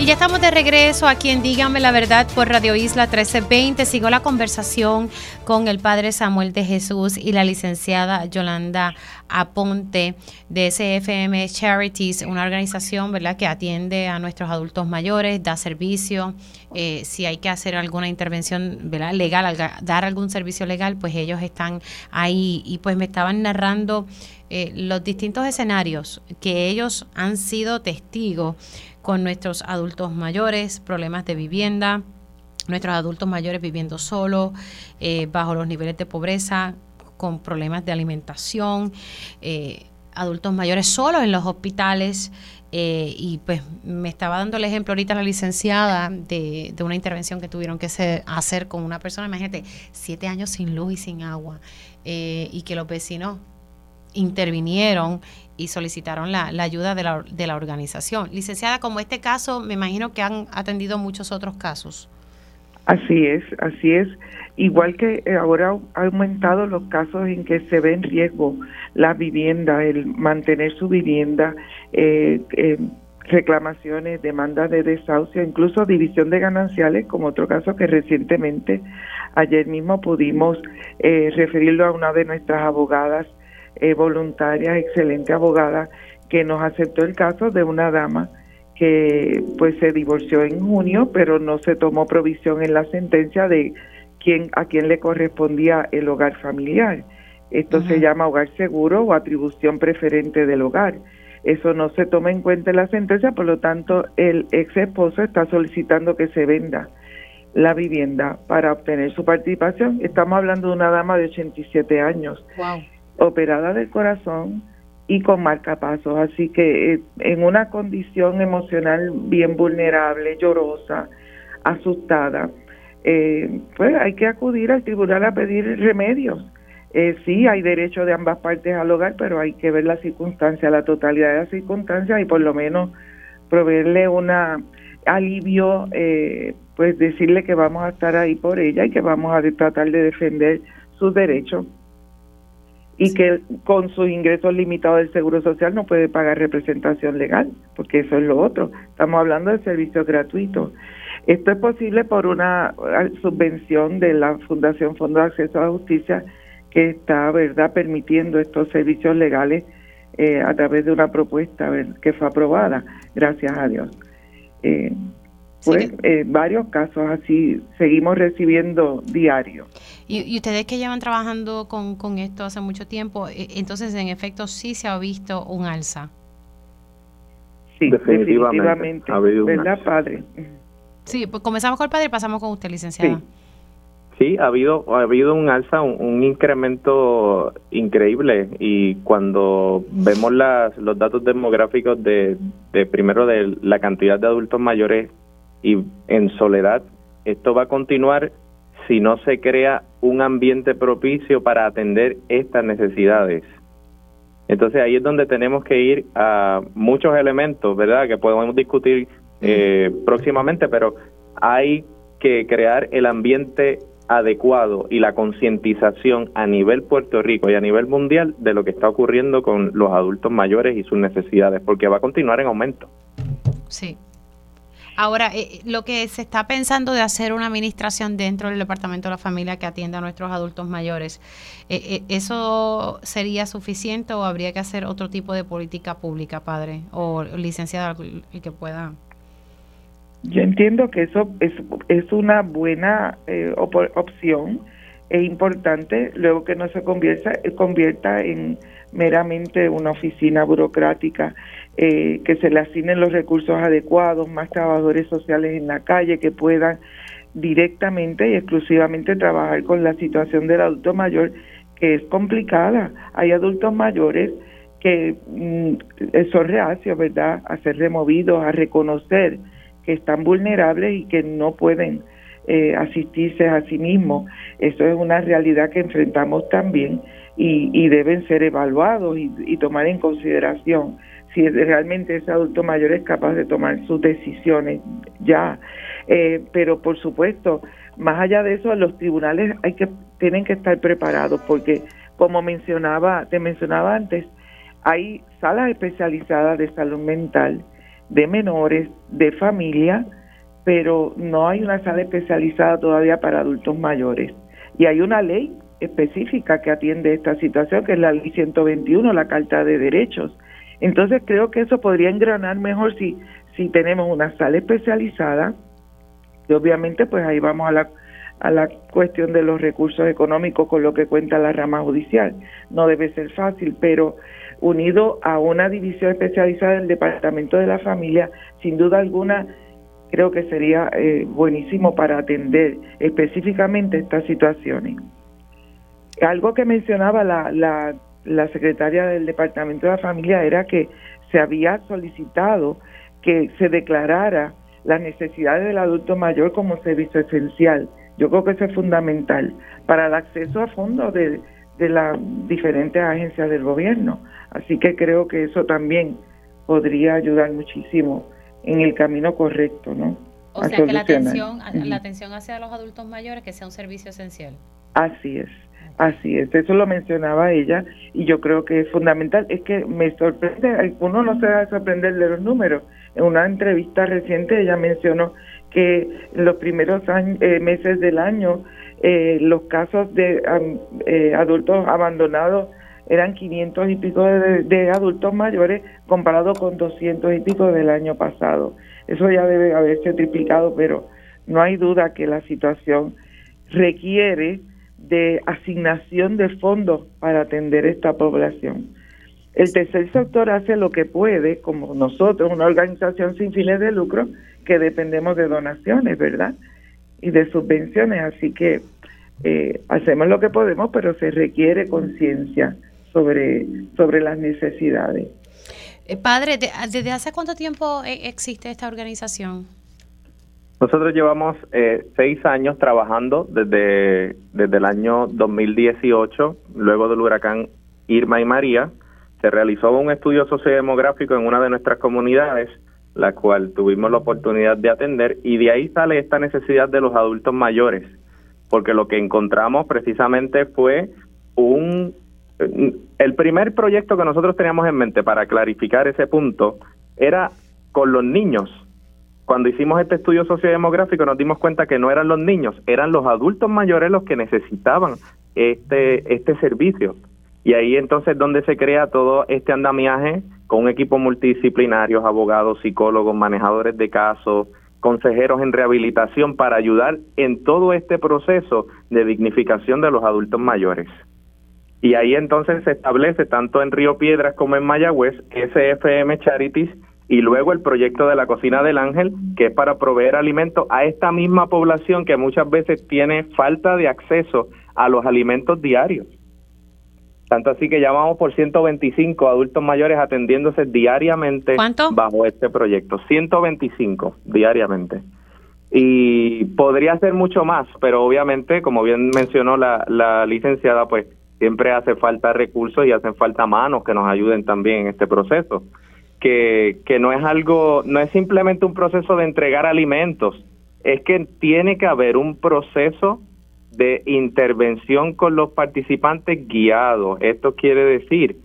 Y ya estamos de regreso aquí en Dígame la Verdad por Radio Isla 1320. Sigo la conversación con el Padre Samuel de Jesús y la licenciada Yolanda Aponte de SFM Charities, una organización ¿verdad? que atiende a nuestros adultos mayores, da servicio. Eh, si hay que hacer alguna intervención ¿verdad? legal, dar algún servicio legal, pues ellos están ahí. Y pues me estaban narrando eh, los distintos escenarios que ellos han sido testigos con nuestros adultos mayores, problemas de vivienda, nuestros adultos mayores viviendo solos, eh, bajo los niveles de pobreza, con problemas de alimentación, eh, adultos mayores solos en los hospitales. Eh, y pues me estaba dando el ejemplo ahorita la licenciada de, de una intervención que tuvieron que hacer con una persona, imagínate, siete años sin luz y sin agua, y que los vecinos intervinieron y solicitaron la, ayuda de la, de la, organización. Licenciada, como este caso, me imagino que han atendido muchos otros casos. Así es, así es. Igual que eh, ahora ha aumentado los casos en que se ve en riesgo la vivienda, el mantener su vivienda, eh, eh, reclamaciones, demandas de desahucio, incluso división de gananciales, como otro caso que recientemente, ayer mismo pudimos referirlo a una de nuestras abogadas eh, voluntaria, excelente abogada, que nos aceptó el caso de una dama que pues se divorció en junio, pero no se tomó provisión en la sentencia de quién a quién le correspondía el hogar familiar. Esto se llama hogar seguro o atribución preferente del hogar. Eso no se toma en cuenta en la sentencia, por lo tanto, el ex esposo está solicitando que se venda la vivienda para obtener su participación. Estamos hablando de una dama de 87 años. Wow operada del corazón y con marcapasos. Así que eh, en una condición emocional bien vulnerable, llorosa, asustada, eh, pues hay que acudir al tribunal a pedir remedios. Eh, sí, hay derecho de ambas partes al hogar, pero hay que ver la circunstancia, la totalidad de las circunstancias y por lo menos proveerle una alivio, eh, pues decirle que vamos a estar ahí por ella y que vamos a tratar de defender sus derechos y que con sus ingresos limitados del Seguro Social no puede pagar representación legal, porque eso es lo otro. Estamos hablando de servicios gratuitos. Esto es posible por una eh, subvención de la Fundación Fondo de Acceso a la Justicia que está, ¿verdad?, permitiendo estos servicios legales eh, a través de una propuesta que fue aprobada, gracias a Dios. Eh, pues eh, varios casos así seguimos recibiendo diario. Y, ustedes que llevan trabajando con, con esto hace mucho tiempo, eh, entonces en efecto sí se ha visto un alza. Sí, definitivamente. ¿Verdad, padre? Sí, pues comenzamos con el padre y pasamos con usted, licenciada. Sí. ha habido ha habido un alza, un, incremento increíble y cuando vemos las, los datos demográficos de, de primero de la cantidad de adultos mayores y en soledad. Esto va a continuar si no se crea un ambiente propicio para atender estas necesidades. Entonces ahí es donde tenemos que ir a muchos elementos, ¿verdad? Que podemos discutir eh, próximamente, pero hay que crear el ambiente adecuado y la concientización a nivel Puerto Rico y a nivel mundial de lo que está ocurriendo con los adultos mayores y sus necesidades, porque va a continuar en aumento. Sí, Ahora, eh, eh, lo que se está pensando de hacer una administración dentro del Departamento de la Familia que atienda a nuestros adultos mayores, eh, ¿eso sería suficiente o habría que hacer otro tipo de política pública, padre? O licenciada, el que pueda. Yo entiendo que eso es, es una buena opción es importante luego que no se convierta, convierta en meramente una oficina burocrática, eh, que se le asignen los recursos adecuados, más trabajadores sociales en la calle que puedan directamente y exclusivamente trabajar con la situación del adulto mayor, que es complicada. Hay adultos mayores que mm, son reacios, ¿verdad?, a ser removidos, a reconocer que están vulnerables y que no pueden eh, asistirse a sí mismo. Eso es una realidad que enfrentamos también y, deben ser evaluados y, tomar en consideración si realmente ese adulto mayor es capaz de tomar sus decisiones ya. Eh, pero por supuesto, más allá de eso, los tribunales hay que tienen que estar preparados porque, como mencionaba, te mencionaba antes, hay salas especializadas de salud mental de menores, de familia, pero no hay una sala especializada todavía para adultos mayores. Y hay una ley específica que atiende esta situación, que es la ley 121, la Carta de Derechos. Entonces creo que eso podría engranar mejor si, si tenemos una sala especializada, y obviamente pues ahí vamos a la, a la cuestión de los recursos económicos con lo que cuenta la rama judicial. No debe ser fácil, pero unido a una división especializada del Departamento de la Familia, sin duda alguna creo que sería eh, buenísimo para atender específicamente estas situaciones. Algo que mencionaba la, la, la secretaria del Departamento de la Familia era que se había solicitado que se declarara las necesidades del adulto mayor como servicio esencial. Yo creo que eso es fundamental para el acceso a fondos de, de las diferentes agencias del gobierno. Así que creo que eso también podría ayudar muchísimo en el camino correcto, ¿no? O sea, que la atención, la atención hacia los adultos mayores que sea un servicio esencial. Así es, así es. Eso lo mencionaba ella y yo creo que es fundamental. Es que me sorprende, uno no se va a sorprender de los números. En una entrevista reciente ella mencionó que en los primeros eh, meses del año eh, los casos de eh, adultos abandonados eran 500 y pico de, adultos mayores comparado con 200 y pico del año pasado. Eso ya debe haberse triplicado, pero no hay duda que la situación requiere de asignación de fondos para atender esta población. El tercer sector hace lo que puede, como nosotros, una organización sin fines de lucro, que dependemos de donaciones, ¿verdad? Y de subvenciones, así que eh, hacemos lo que podemos, pero se requiere conciencia sobre, sobre las necesidades. Eh, padre, ¿desde hace cuánto tiempo e, existe esta organización? Nosotros llevamos eh, seis años trabajando desde, desde el año 2018, luego del huracán Irma y María. Se realizó un estudio sociodemográfico en una de nuestras comunidades, la cual tuvimos la oportunidad de atender, y de ahí sale esta necesidad de los adultos mayores, porque lo que encontramos precisamente fue un el primer proyecto que nosotros teníamos en mente para clarificar ese punto era con los niños. Cuando hicimos este estudio sociodemográfico nos dimos cuenta que no eran los niños, eran los adultos mayores los que necesitaban este, este servicio. Y ahí entonces donde se crea todo este andamiaje con un equipo multidisciplinario, abogados, psicólogos, manejadores de casos, consejeros en rehabilitación para ayudar en todo este proceso de dignificación de los adultos mayores. Y ahí entonces se establece tanto en Río Piedras como en Mayagüez SFM Charities y luego el proyecto de la cocina del ángel, que es para proveer alimentos a esta misma población que muchas veces tiene falta de acceso a los alimentos diarios. Tanto así que ya vamos por 125 adultos mayores atendiéndose diariamente bajo este proyecto. 125 diariamente. Y podría ser mucho más, pero obviamente, como bien mencionó la, la licenciada, pues siempre hace falta recursos y hacen falta manos que nos ayuden también en este proceso. Que, no es algo, no es simplemente un proceso de entregar alimentos, es que tiene que haber un proceso de intervención con los participantes guiados. Esto quiere decir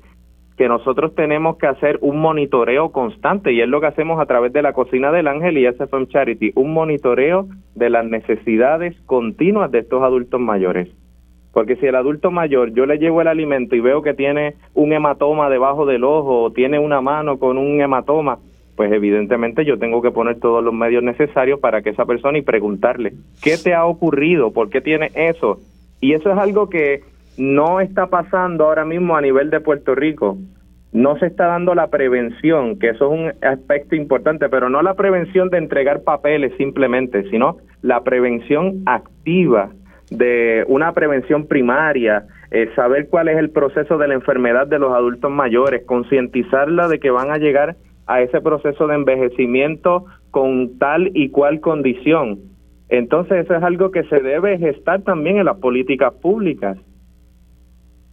que nosotros tenemos que hacer un monitoreo constante y es lo que hacemos a través de la cocina del ángel y SFM Charity, un monitoreo de las necesidades continuas de estos adultos mayores. Porque si el adulto mayor yo le llevo el alimento y veo que tiene un hematoma debajo del ojo o tiene una mano con un hematoma, pues evidentemente yo tengo que poner todos los medios necesarios para que esa persona y preguntarle, ¿qué te ha ocurrido? ¿Por qué tiene eso? Y eso es algo que no está pasando ahora mismo a nivel de Puerto Rico. No se está dando la prevención, que eso es un aspecto importante, pero no la prevención de entregar papeles simplemente, sino la prevención activa de una prevención primaria, eh, saber cuál es el proceso de la enfermedad de los adultos mayores, concientizarla de que van a llegar a ese proceso de envejecimiento con tal y cual condición. Entonces eso es algo que se debe gestar también en las políticas públicas,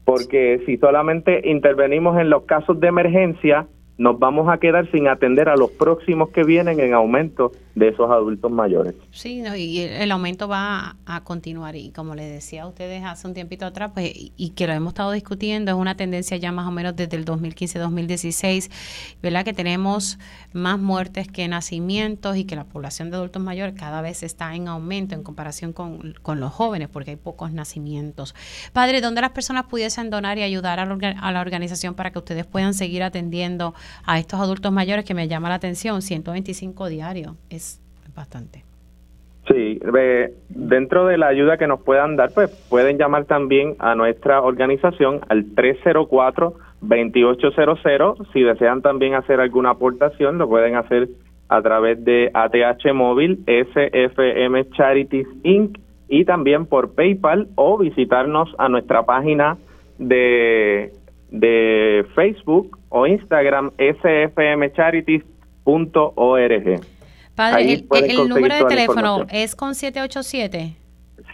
porque si solamente intervenimos en los casos de emergencia, nos vamos a quedar sin atender a los próximos que vienen en aumento de esos adultos mayores. Sí, y el aumento va a, continuar y como les decía a ustedes hace un tiempito atrás, pues y que lo hemos estado discutiendo, es una tendencia ya más o menos desde el 2015-2016, ¿verdad? Que tenemos más muertes que nacimientos y que la población de adultos mayores cada vez está en aumento en comparación con, con los jóvenes porque hay pocos nacimientos. Padre, ¿dónde las personas pudiesen donar y ayudar a la, a la organización para que ustedes puedan seguir atendiendo a estos adultos mayores que me llama la atención? 125 diarios bastante. Sí, dentro de la ayuda que nos puedan dar, pues pueden llamar también a nuestra organización al 304-2800. Si desean también hacer alguna aportación, lo pueden hacer a través de ATH Móvil, SFM Charities Inc. y también por PayPal o visitarnos a nuestra página de, de Facebook o Instagram sfmcharities.org. Padre, el, número de teléfono es con 787.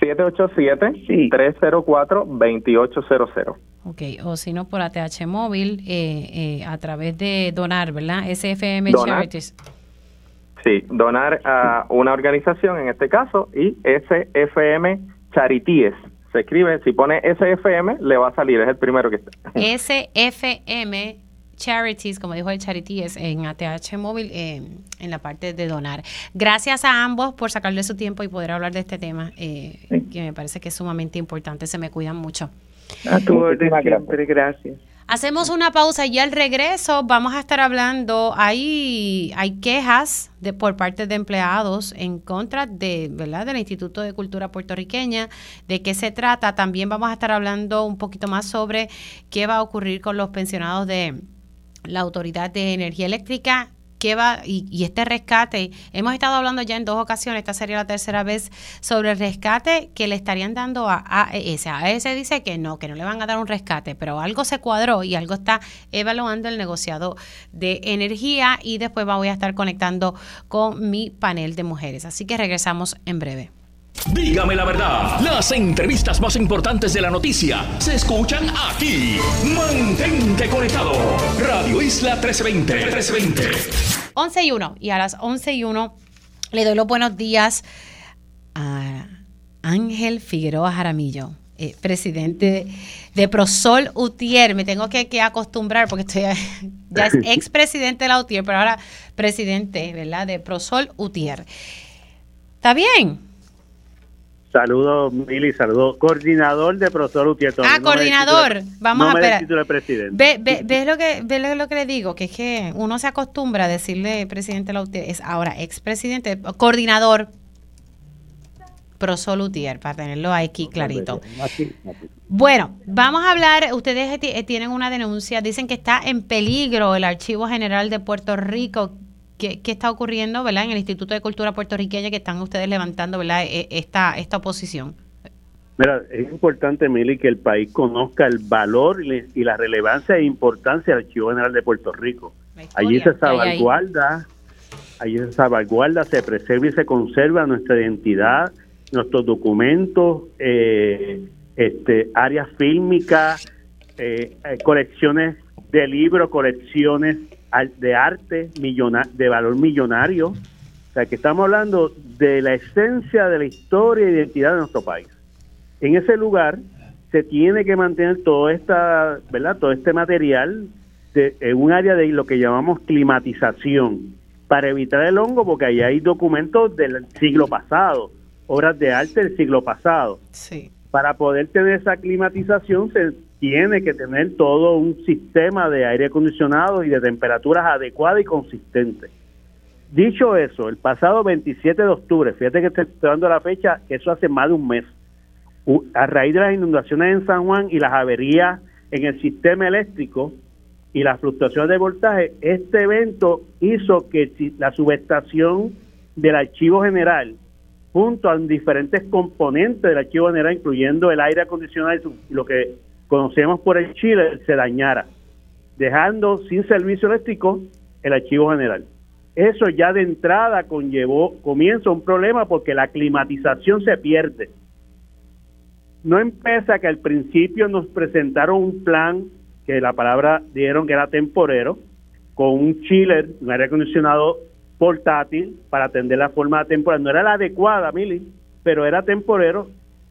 787-304-2800. Ok, o si no por ATH móvil, eh, eh, a través de donar, ¿verdad? SFM Charities. Sí, donar a una organización en este caso y SFM Charities. Se escribe, si pone SFM, le va a salir, es el primero que está. SFM Charities, como dijo el Charities, en ATH Móvil, eh, en la parte de donar. Gracias a ambos por sacarle su tiempo y poder hablar de este tema, eh, que me parece que es sumamente importante. Se me cuidan mucho. A tu orden siempre, gracias. Hacemos una pausa y al regreso vamos a estar hablando, hay, hay quejas de, por parte de empleados en contra de, ¿verdad? del Instituto de Cultura Puertorriqueña, de qué se trata. También vamos a estar hablando un poquito más sobre qué va a ocurrir con los pensionados de, la Autoridad de Energía Eléctrica ¿Qué va y, este rescate. Hemos estado hablando ya en dos ocasiones, esta sería la tercera vez, sobre el rescate que le estarían dando a AES. AES dice que no, que no le van a dar un rescate, pero algo se cuadró y algo está evaluando el negociado de energía y después voy a estar conectando con mi panel de mujeres. Así que regresamos en breve. Dígame la verdad, las entrevistas más importantes de la noticia se escuchan aquí. Mantente conectado. Radio Isla 1320. 1320. 11 y 1. Y a las 11 y 1 le doy los buenos días a Ángel Figueroa Jaramillo. Eh, presidente de Prosol Utier. Me tengo que, acostumbrar porque estoy <laughs> ya es <laughs> expresidente de la Utier, pero ahora presidente, ¿verdad? De Prosol Utier. ¿Está bien? Saludos, Mili, saludos. Coordinador de profesor Utieto. Ah, coordinador. Vamos a ver. Ve, ve, ve, lo que, ve lo que le digo, que es que uno se acostumbra a decirle presidente Lautier, es ahora expresidente, coordinador Prosolutier, para tenerlo aquí clarito. Bueno, vamos a hablar, ustedes tienen una denuncia, dicen que está en peligro el Archivo General de Puerto Rico qué, está ocurriendo ¿verdad? en el Instituto de Cultura Puertorriqueña que están ustedes levantando ¿verdad? E, esta, esta oposición. Mira, es importante, Mili, que el país conozca el valor y la relevancia e importancia del Archivo General de Puerto Rico. allí se salvaguarda, allí se salvaguarda, se preserva y se conserva nuestra identidad, nuestros documentos, eh, este, áreas fílmicas, eh, eh, colecciones de libros, colecciones de arte de valor millonario. O sea, que estamos hablando de la esencia de la historia e identidad de nuestro país. En ese lugar se tiene que mantener todo esta, ¿verdad? Todo este material de, en un área de lo que llamamos climatización para evitar el hongo, porque ahí hay documentos del siglo pasado, obras de arte del siglo pasado. Sí. Para poder tener esa climatización se tiene que tener todo un sistema de aire acondicionado y de temperaturas adecuadas y consistentes. Dicho eso, el pasado 27 de octubre, fíjate que estoy dando la fecha, que eso hace más de un mes, a raíz de las inundaciones en San Juan y las averías en el sistema eléctrico y las fluctuaciones de voltaje, este evento hizo que la subestación del archivo general, junto a diferentes componentes del archivo general, incluyendo el aire acondicionado y lo que conocemos por el Chile se dañara, dejando sin servicio eléctrico el archivo general. Eso ya de entrada conllevó, comienza un problema porque la climatización se pierde. No empieza que al principio nos presentaron un plan que la palabra dieron que era temporero, con un chiller, un aire acondicionado portátil para atender la forma temporal. No era la adecuada, Mili, pero era temporero.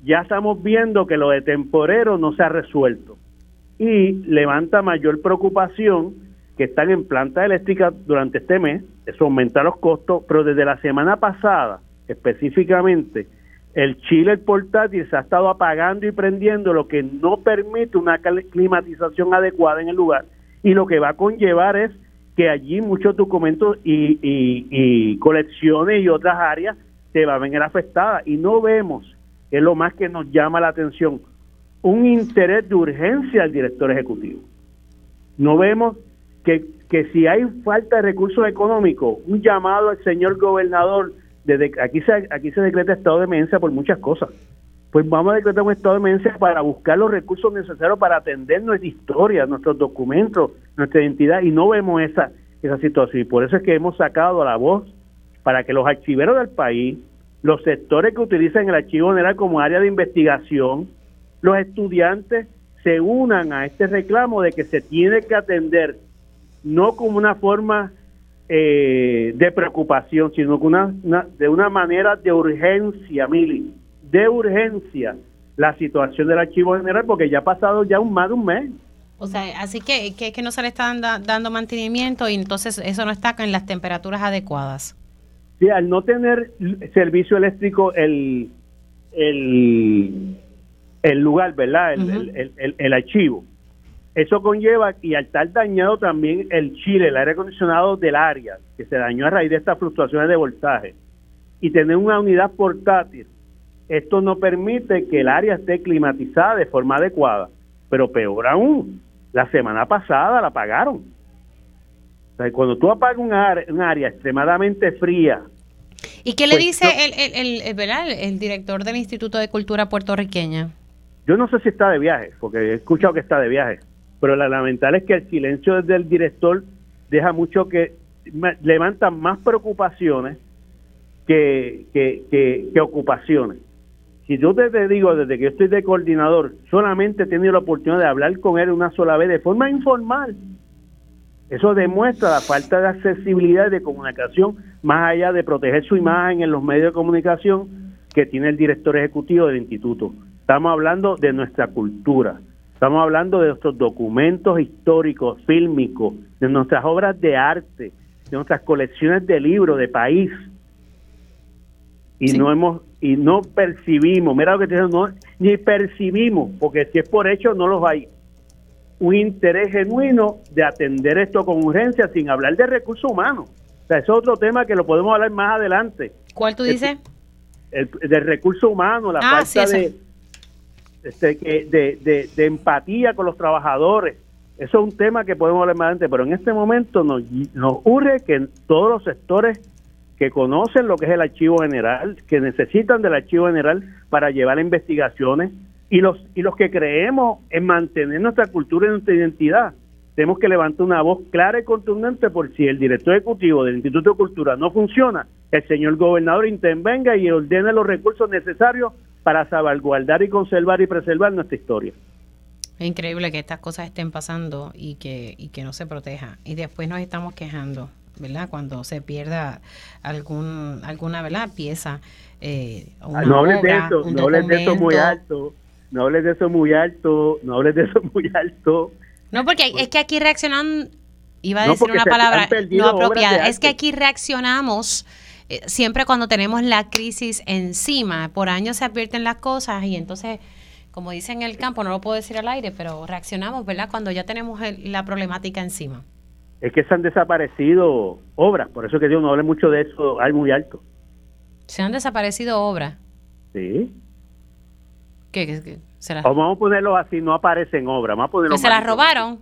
Ya estamos viendo que lo de temporero no se ha resuelto. Y levanta mayor preocupación que están en planta eléctrica durante este mes, eso aumenta los costos, pero desde la semana pasada específicamente, el chile portátil se ha estado apagando y prendiendo, lo que no permite una climatización adecuada en el lugar. Y lo que va a conllevar es que allí muchos documentos y, y, colecciones y otras áreas se van a venir afectadas. Y no vemos, es lo más que nos llama la atención, un interés de urgencia al director ejecutivo. No vemos que, que si hay falta de recursos económicos, un llamado al señor gobernador, desde aquí se, aquí se decreta estado de emergencia por muchas cosas. Pues vamos a decretar un estado de emergencia para buscar los recursos necesarios para atender nuestra historia, nuestros documentos, nuestra identidad, y no vemos esa, esa situación. Y por eso es que hemos sacado a la voz para que los archiveros del país, los sectores que utilizan el archivo general como área de investigación, los estudiantes se unan a este reclamo de que se tiene que atender no como una forma eh, de preocupación, sino que una, de una manera de urgencia, Mili, de urgencia la situación del archivo general, porque ya ha pasado ya un más de un mes. O sea, así que, que, no se le está dando, mantenimiento y entonces eso no está en las temperaturas adecuadas. Sí, al no tener servicio eléctrico el, el, el lugar, ¿verdad? El, el, el, archivo. Eso conlleva, y al estar dañado también el chile, el aire acondicionado del área, que se dañó a raíz de estas fluctuaciones de voltaje, y tener una unidad portátil, esto no permite que el área esté climatizada de forma adecuada. Pero peor aún, la semana pasada la apagaron. Cuando tú apagas un área, extremadamente fría. ¿Y qué le pues dice el, el, el, director del Instituto de Cultura puertorriqueña? Yo no sé si está de viaje, porque he escuchado que está de viaje, pero la lamentable es que el silencio del director deja mucho que levanta más preocupaciones que, que, que ocupaciones si yo te, digo desde que yo estoy de coordinador, solamente he tenido la oportunidad de hablar con él una sola vez de forma informal. Eso demuestra la falta de accesibilidad y de comunicación, más allá de proteger su imagen en los medios de comunicación que tiene el director ejecutivo del instituto. Estamos hablando de nuestra cultura, estamos hablando de nuestros documentos históricos, fílmicos, de nuestras obras de arte, de nuestras colecciones de libros de país. Y no hemos y no percibimos, mira lo que te digo, no, ni percibimos, porque si es por hecho no los hay, un interés genuino de atender esto con urgencia sin hablar de recursos humanos. O sea, es otro tema que lo podemos hablar más adelante. ¿Cuál tú dices? El, del recurso humano, la ah, falta de, este, de, de, de, empatía con los trabajadores. Eso es un tema que podemos hablar más adelante, pero en este momento nos, nos urge que en todos los sectores que conocen lo que es el archivo general, que necesitan del archivo general para llevar investigaciones y los y los que creemos en mantener nuestra cultura y nuestra identidad. Tenemos que levantar una voz clara y contundente por si el director ejecutivo del Instituto de Cultura no funciona, el señor gobernador intervenga y ordene los recursos necesarios para salvaguardar y conservar y preservar nuestra historia. Es increíble que estas cosas estén pasando y que, y que no se proteja. Y después nos estamos quejando. ¿verdad? Cuando se pierda algún, alguna, ¿verdad? Pieza. Eh, ah, no hables de eso, no hables de eso muy alto, no hables de eso muy alto, no hables de eso <laughs> muy alto. No, porque es que aquí reaccionan, iba a decir una palabra no apropiada, es que aquí reaccionamos eh, siempre cuando tenemos la crisis encima, por años se advierten las cosas y entonces como dicen en el campo, no lo puedo decir al aire, pero reaccionamos, ¿verdad? Cuando ya tenemos la problemática encima es que se han desaparecido obras, por eso que Dios no hable mucho de eso, hay muy alto. ¿Se han desaparecido obras? Sí. ¿Qué? vamos a ponerlo así, no aparecen obras. Vamos a ponerlo ¿Que se las robaron?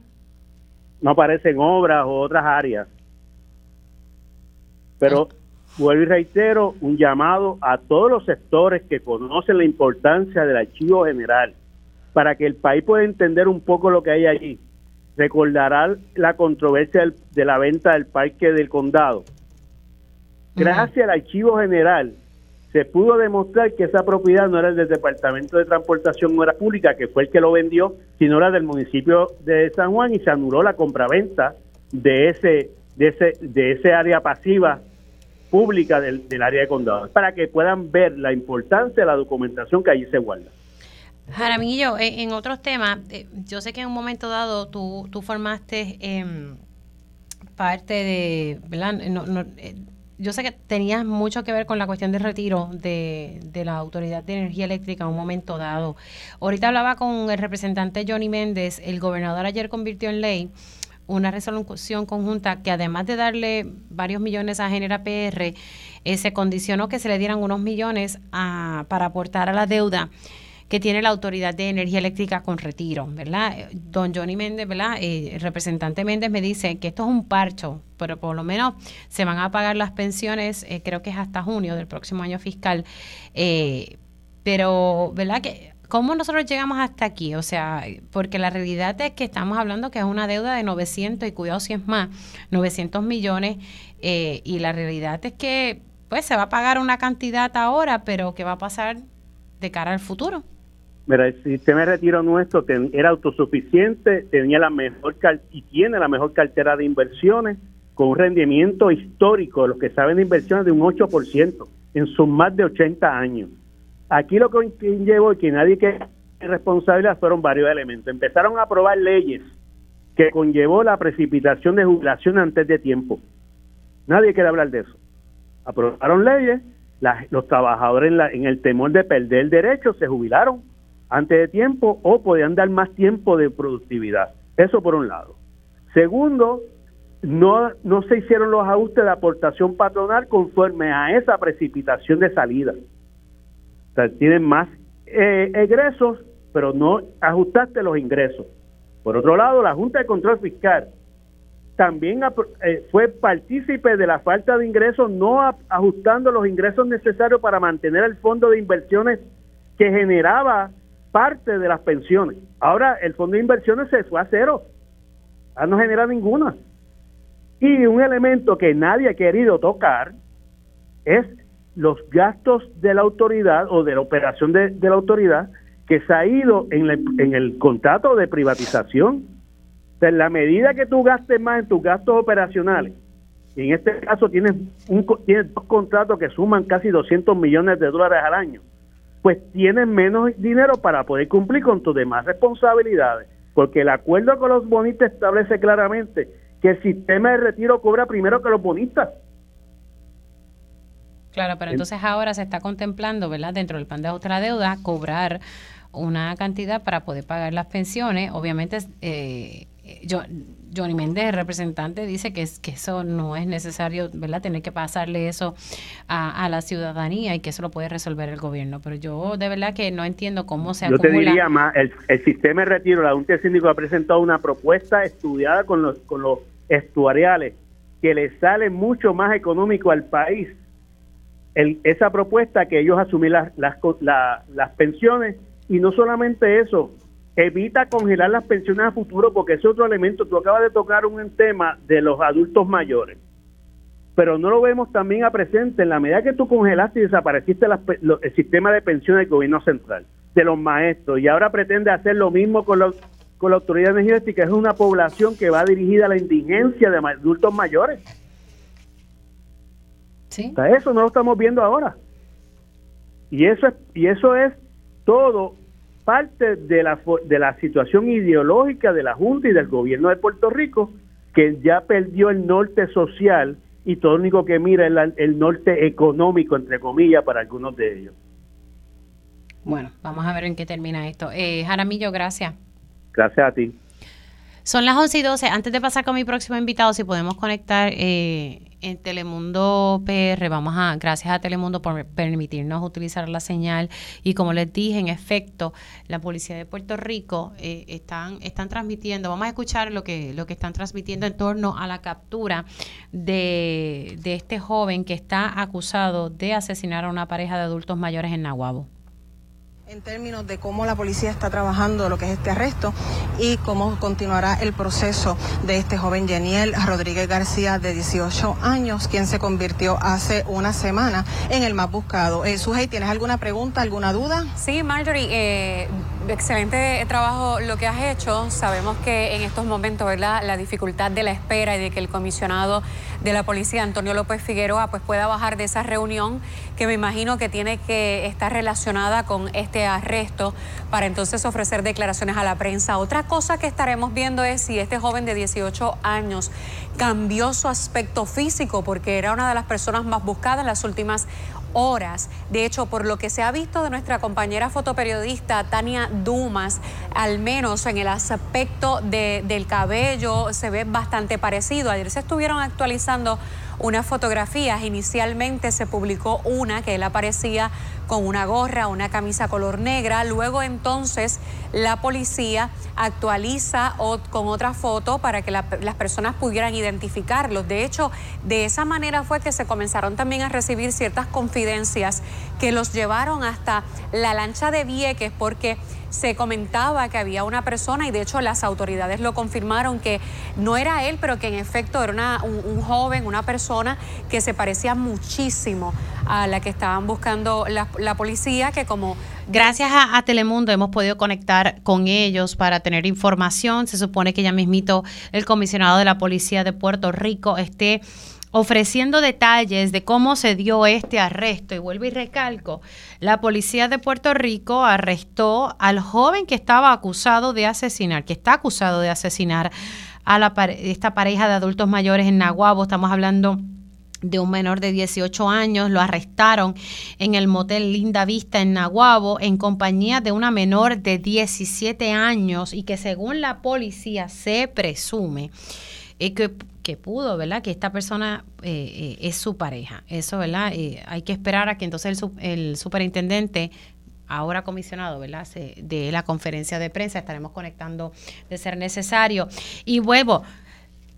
No aparecen obras o otras áreas. Pero vuelvo y reitero un llamado a todos los sectores que conocen la importancia del archivo general para que el país pueda entender un poco lo que hay allí recordará la controversia de la venta del parque del condado. Gracias al archivo general se pudo demostrar que esa propiedad no era del Departamento de Transportación, no era pública, que fue el que lo vendió, sino era del municipio de San Juan y se anuló la compraventa de ese de ese de ese área pasiva pública del, del área de condado, para que puedan ver la importancia de la documentación que allí se guarda. Jaramillo, en, otros temas, eh, yo sé que en un momento dado tú, tú formaste em, parte de, ¿verdad? Eh, yo sé que tenías mucho que ver con la cuestión del retiro de, de, la Autoridad de Energía Eléctrica en un momento dado. Ahorita hablaba con el representante Johnny Méndez, el gobernador ayer convirtió en ley una resolución conjunta que además de darle varios millones a Genera PR, eh, se condicionó que se le dieran unos millones a, para aportar a la deuda que tiene la Autoridad de Energía Eléctrica con retiro, ¿verdad? Don Johnny Méndez, ¿verdad? Eh, representante Méndez me dice que esto es un parcho, pero por lo menos se van a pagar las pensiones, eh, creo que es hasta junio del próximo año fiscal, eh, pero, ¿verdad? Que ¿Cómo nosotros llegamos hasta aquí? O sea, porque la realidad es que estamos hablando que es una deuda de 900 y cuidado si es más, 900 millones y la realidad es que pues se va a pagar una cantidad ahora, pero ¿qué va a pasar de cara al futuro? Mira, el sistema de retiro nuestro era autosuficiente, tenía la mejor y tiene la mejor cartera de inversiones con un rendimiento histórico, los que saben de inversiones, de un 8% en sus más de 80 años. Aquí lo que llevó y que nadie que responsabilidad fueron varios elementos. Empezaron a aprobar leyes que conllevó la precipitación de jubilación antes de tiempo. Nadie quiere hablar de eso. Aprobaron leyes, los trabajadores en, en el temor de perder derechos se jubilaron antes de tiempo o podían dar más tiempo de productividad. Eso por un lado. Segundo, no, no se hicieron los ajustes de aportación patronal conforme a esa precipitación de salida. O sea, tienen más eh, egresos, pero no ajustaste los ingresos. Por otro lado, la Junta de Control Fiscal también eh, fue partícipe de la falta de ingresos, no ajustando los ingresos necesarios para mantener el fondo de inversiones que generaba parte de las pensiones. Ahora el fondo de inversiones se fue a cero. Ahora no genera ninguna. Y un elemento que nadie ha querido tocar es los gastos de la autoridad o de la operación de, la autoridad que se ha ido en, el contrato de privatización. en la medida que tú gastes más en tus gastos operacionales, y en este caso tienes, un, tienes dos contratos que suman casi 200 millones de dólares al año, pues tienes menos dinero para poder cumplir con tus demás responsabilidades, porque el acuerdo con los bonistas establece claramente que el sistema de retiro cobra primero que los bonistas. Claro, pero entonces ahora se está contemplando, ¿verdad? Dentro del plan de otra deuda, cobrar una cantidad para poder pagar las pensiones. Obviamente, eh, Johnny Méndez, el representante, dice que, es, que eso no es necesario, ¿verdad? Tener que pasarle eso a, la ciudadanía y que eso lo puede resolver el gobierno. Pero yo de verdad que no entiendo cómo se Yo te diría más, el, sistema de retiro, la Junta de Síndico ha presentado una propuesta estudiada con los, con los estuariales que le sale mucho más económico al país el, esa propuesta que ellos asumir las, las, las pensiones y no solamente eso, evita congelar las pensiones a futuro porque ese otro elemento, tú acabas de tocar un tema de los adultos mayores, pero no lo vemos también a presente en la medida que tú congelaste y desapareciste el sistema de pensiones del gobierno central, de los maestros, y ahora pretende hacer lo mismo con, los, con la autoridad energética, es una población que va dirigida a la indigencia de adultos mayores. ¿Sí? eso no lo estamos viendo ahora. Y eso es, y eso es todo parte de la, de la situación ideológica de la Junta y del gobierno de Puerto Rico, que ya perdió el norte social y todo lo único que mira es el norte económico, entre comillas, para algunos de ellos. Bueno, vamos a ver en qué termina esto. Eh, Jaramillo, gracias. Gracias a ti. Son las 11 y 12. Antes de pasar con mi próximo invitado, si podemos conectar eh, en Telemundo PR, vamos a, gracias a Telemundo por permitirnos utilizar la señal. Y como les dije, en efecto, la policía de Puerto Rico eh, están, están transmitiendo, vamos a escuchar lo que, lo que están transmitiendo en torno a la captura de, de este joven que está acusado de asesinar a una pareja de adultos mayores en Nahuabo en términos de cómo la policía está trabajando lo que es este arresto y cómo continuará el proceso de este joven Jeniel Rodríguez García de 18 años, quien se convirtió hace una semana en el más buscado. Eh, Sujei, ¿tienes alguna pregunta, alguna duda? Sí, Marjorie, eh, excelente trabajo lo que has hecho. Sabemos que en estos momentos, ¿verdad? La dificultad de la espera y de que el comisionado de la policía, Antonio López Figueroa, pues pueda bajar de esa reunión que me imagino que tiene que estar relacionada con este arresto para entonces ofrecer declaraciones a la prensa. Otra cosa que estaremos viendo es si este joven de 18 años cambió su aspecto físico porque era una de las personas más buscadas en las últimas horas. De hecho, por lo que se ha visto de nuestra compañera fotoperiodista Tania Dumas, al menos en el aspecto del cabello se ve bastante parecido. Ayer se estuvieron actualizando unas fotografías. Inicialmente se publicó una que él aparecía con una gorra, una camisa color negra. Luego entonces la policía actualiza con otra foto para que las personas pudieran identificarlos. De hecho, de esa manera fue que se comenzaron también a recibir ciertas confidencias que los llevaron hasta la lancha de Vieques porque se comentaba que había una persona y de hecho las autoridades lo confirmaron que no era él, pero que en efecto era un, joven, una persona que se parecía muchísimo a la que estaban buscando la, policía, que como... Gracias a, Telemundo hemos podido conectar con ellos para tener información. Se supone que ya mismito el comisionado de la policía de Puerto Rico esté ofreciendo detalles de cómo se dio este arresto. Y vuelvo y recalco, la policía de Puerto Rico arrestó al joven que estaba acusado de asesinar, que está acusado de asesinar a la, esta pareja de adultos mayores en Nahuabo. Estamos hablando de un menor de 18 años, lo arrestaron en el motel Linda Vista en Nahuabo en compañía de una menor de 17 años y que según la policía se presume es que que pudo, ¿verdad? Que esta persona eh, eh, es su pareja. Eso, ¿verdad? Eh, hay que esperar a que entonces el, el superintendente ahora comisionado, ¿verdad? de la conferencia de prensa, estaremos conectando de ser necesario. Y huevo,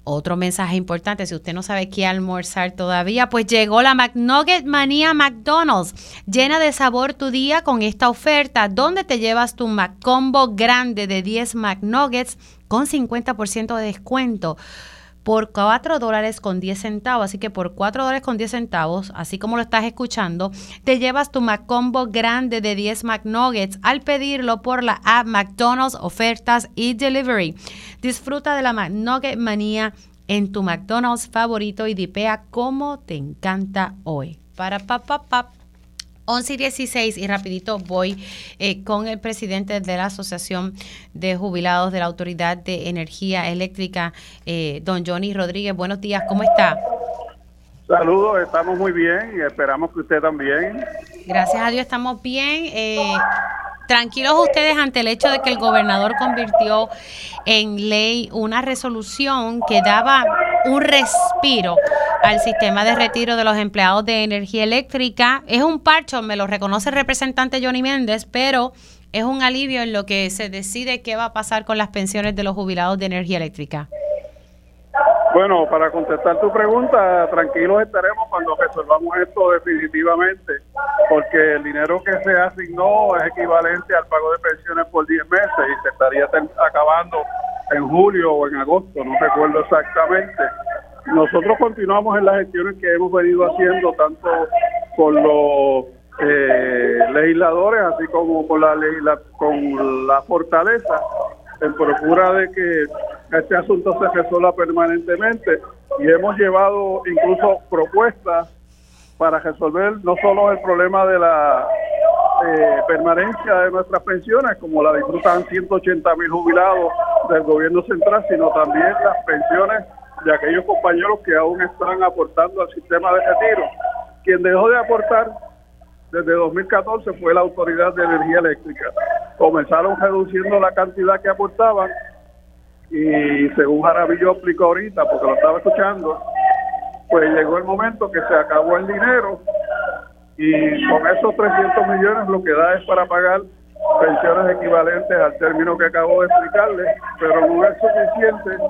otro mensaje importante, si usted no sabe qué almorzar todavía, pues llegó la McNugget Manía McDonald's, llena de sabor tu día con esta oferta, donde te llevas tu McCombo grande de 10 McNuggets con 50% de descuento por 4 dólares con 10 centavos. Así que por 4 dólares con 10 centavos, así como lo estás escuchando, te llevas tu McCombo grande de 10 McNuggets al pedirlo por la app McDonald's Ofertas y Delivery. Disfruta de la McNugget manía en tu McDonald's favorito y dipea como te encanta hoy. Para pa, pa, pa. 11 y 16 y rapidito voy eh, con el presidente de la Asociación de Jubilados de la Autoridad de Energía Eléctrica, eh, don Johnny Rodríguez. Buenos días, ¿cómo está? Saludos, estamos muy bien y esperamos que usted también. Gracias a Dios estamos bien. Eh, tranquilos ustedes ante el hecho de que el gobernador convirtió en ley una resolución que daba un respiro al sistema de retiro de los empleados de energía eléctrica. Es un parcho, me lo reconoce el representante Johnny Méndez, pero es un alivio en lo que se decide qué va a pasar con las pensiones de los jubilados de energía eléctrica. Bueno, para contestar tu pregunta, tranquilos estaremos cuando resolvamos esto definitivamente, porque el dinero que se asignó es equivalente al pago de pensiones por 10 meses y se estaría acabando en julio o en agosto, no recuerdo exactamente. Nosotros continuamos en las gestiones que hemos venido haciendo tanto con los eh, legisladores así como con la con la fortaleza en procura de que este asunto se resuelva permanentemente y hemos llevado incluso propuestas para resolver no solo el problema de la eh, permanencia de nuestras pensiones, como la disfrutan 180 mil jubilados del gobierno central, sino también las pensiones de aquellos compañeros que aún están aportando al sistema de retiro. Quien dejó de aportar desde 2014 fue la Autoridad de Energía Eléctrica. Comenzaron reduciendo la cantidad que aportaban y según Jarabillo explicó ahorita, porque lo estaba escuchando, pues llegó el momento que se acabó el dinero y con esos 300 millones lo que da es para pagar pensiones equivalentes al término que acabo de explicarle, pero no es suficiente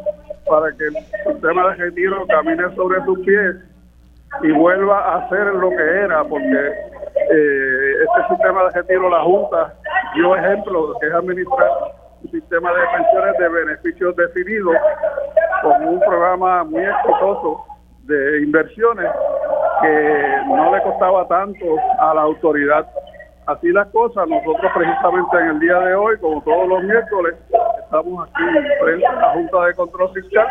para que el sistema de retiro camine sobre sus pies y vuelva a ser lo que era, porque eh, este sistema de retiro, la Junta dio ejemplo de que es administrar un sistema de pensiones de beneficios definidos con un programa muy exitoso de inversiones que no le costaba tanto a la autoridad. Así las cosas, nosotros precisamente en el día de hoy, como todos los miércoles, estamos aquí frente a la Junta de Control Fiscal,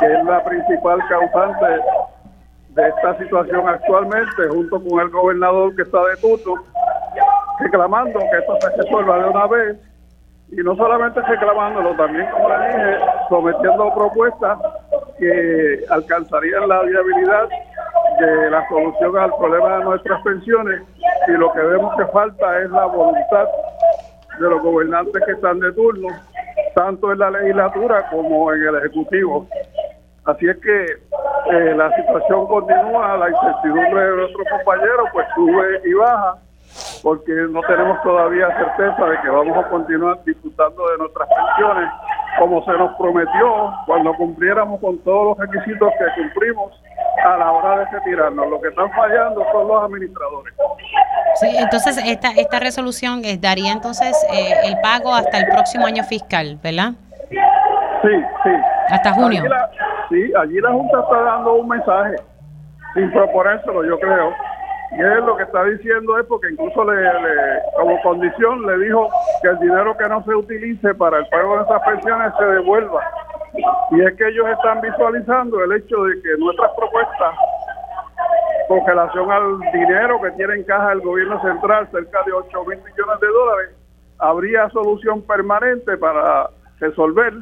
que es la principal causante de esta situación actualmente, junto con el gobernador que está de turno, reclamando que esto se resuelva de una vez, y no solamente reclamándolo, también, como le dije, sometiendo propuestas que alcanzarían la viabilidad de la solución al problema de nuestras pensiones y lo que vemos que falta es la voluntad de los gobernantes que están de turno, tanto en la legislatura como en el Ejecutivo. Así es que eh, la situación continúa, la incertidumbre de nuestros compañeros pues sube y baja, porque no tenemos todavía certeza de que vamos a continuar disfrutando de nuestras pensiones como se nos prometió cuando cumpliéramos con todos los requisitos que cumplimos a la hora de retirarnos. Lo que están fallando son los administradores. Sí, entonces esta, esta resolución daría entonces eh, el pago hasta el próximo año fiscal, ¿verdad? Sí, sí. Hasta junio. sí, allí la Junta está dando un mensaje, sin proponérselo, yo creo. Y él lo que está diciendo es porque incluso le, como condición le dijo que el dinero que no se utilice para el pago de esas pensiones se devuelva. Y es que ellos están visualizando el hecho de que nuestras propuestas con relación al dinero que tiene en caja el gobierno central, cerca de 8 mil millones de dólares, habría solución permanente para resolver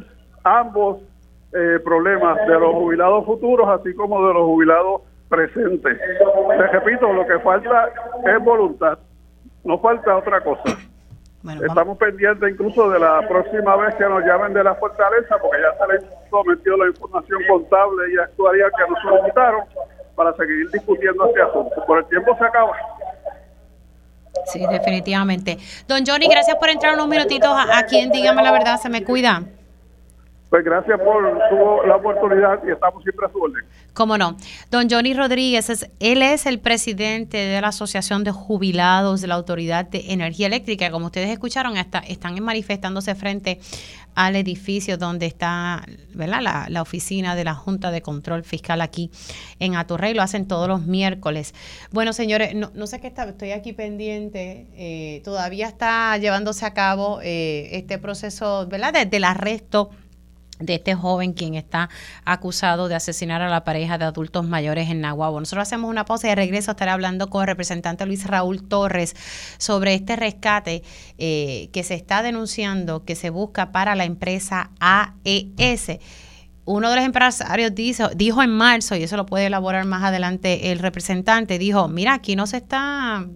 ambos eh, problemas de los jubilados futuros, así como de los jubilados presentes. Te repito, lo que falta es voluntad, no falta otra cosa. Estamos pendientes incluso de la próxima vez que nos llamen de la fortaleza, porque ya se les sometió la información contable y actuaría que nos solicitaron para seguir discutiendo este asunto. Por el tiempo se acaba. Sí, definitivamente. Don Johnny, gracias por entrar unos minutitos aquí en Dígame la Verdad, se me cuida. Pues gracias por la oportunidad y estamos siempre a su orden. Cómo no. Don Johnny Rodríguez, es, él es el presidente de la Asociación de Jubilados de la Autoridad de Energía Eléctrica. Como ustedes escucharon, está, están manifestándose frente al edificio donde está ¿verdad? La, oficina de la Junta de Control Fiscal aquí en Aturrey. Lo hacen todos los miércoles. Bueno, señores, no, no sé qué está, estoy aquí pendiente. Eh, todavía está llevándose a cabo eh, este proceso ¿verdad? Desde el arresto de este joven quien está acusado de asesinar a la pareja de adultos mayores en Nahuabo. Nosotros hacemos una pausa y de regreso estaré hablando con el representante Luis Raúl Torres sobre este rescate eh, que se está denunciando, que se busca para la empresa AES uno de los empresarios dijo, en marzo, y eso lo puede elaborar más adelante el representante, dijo, mira, aquí no se está,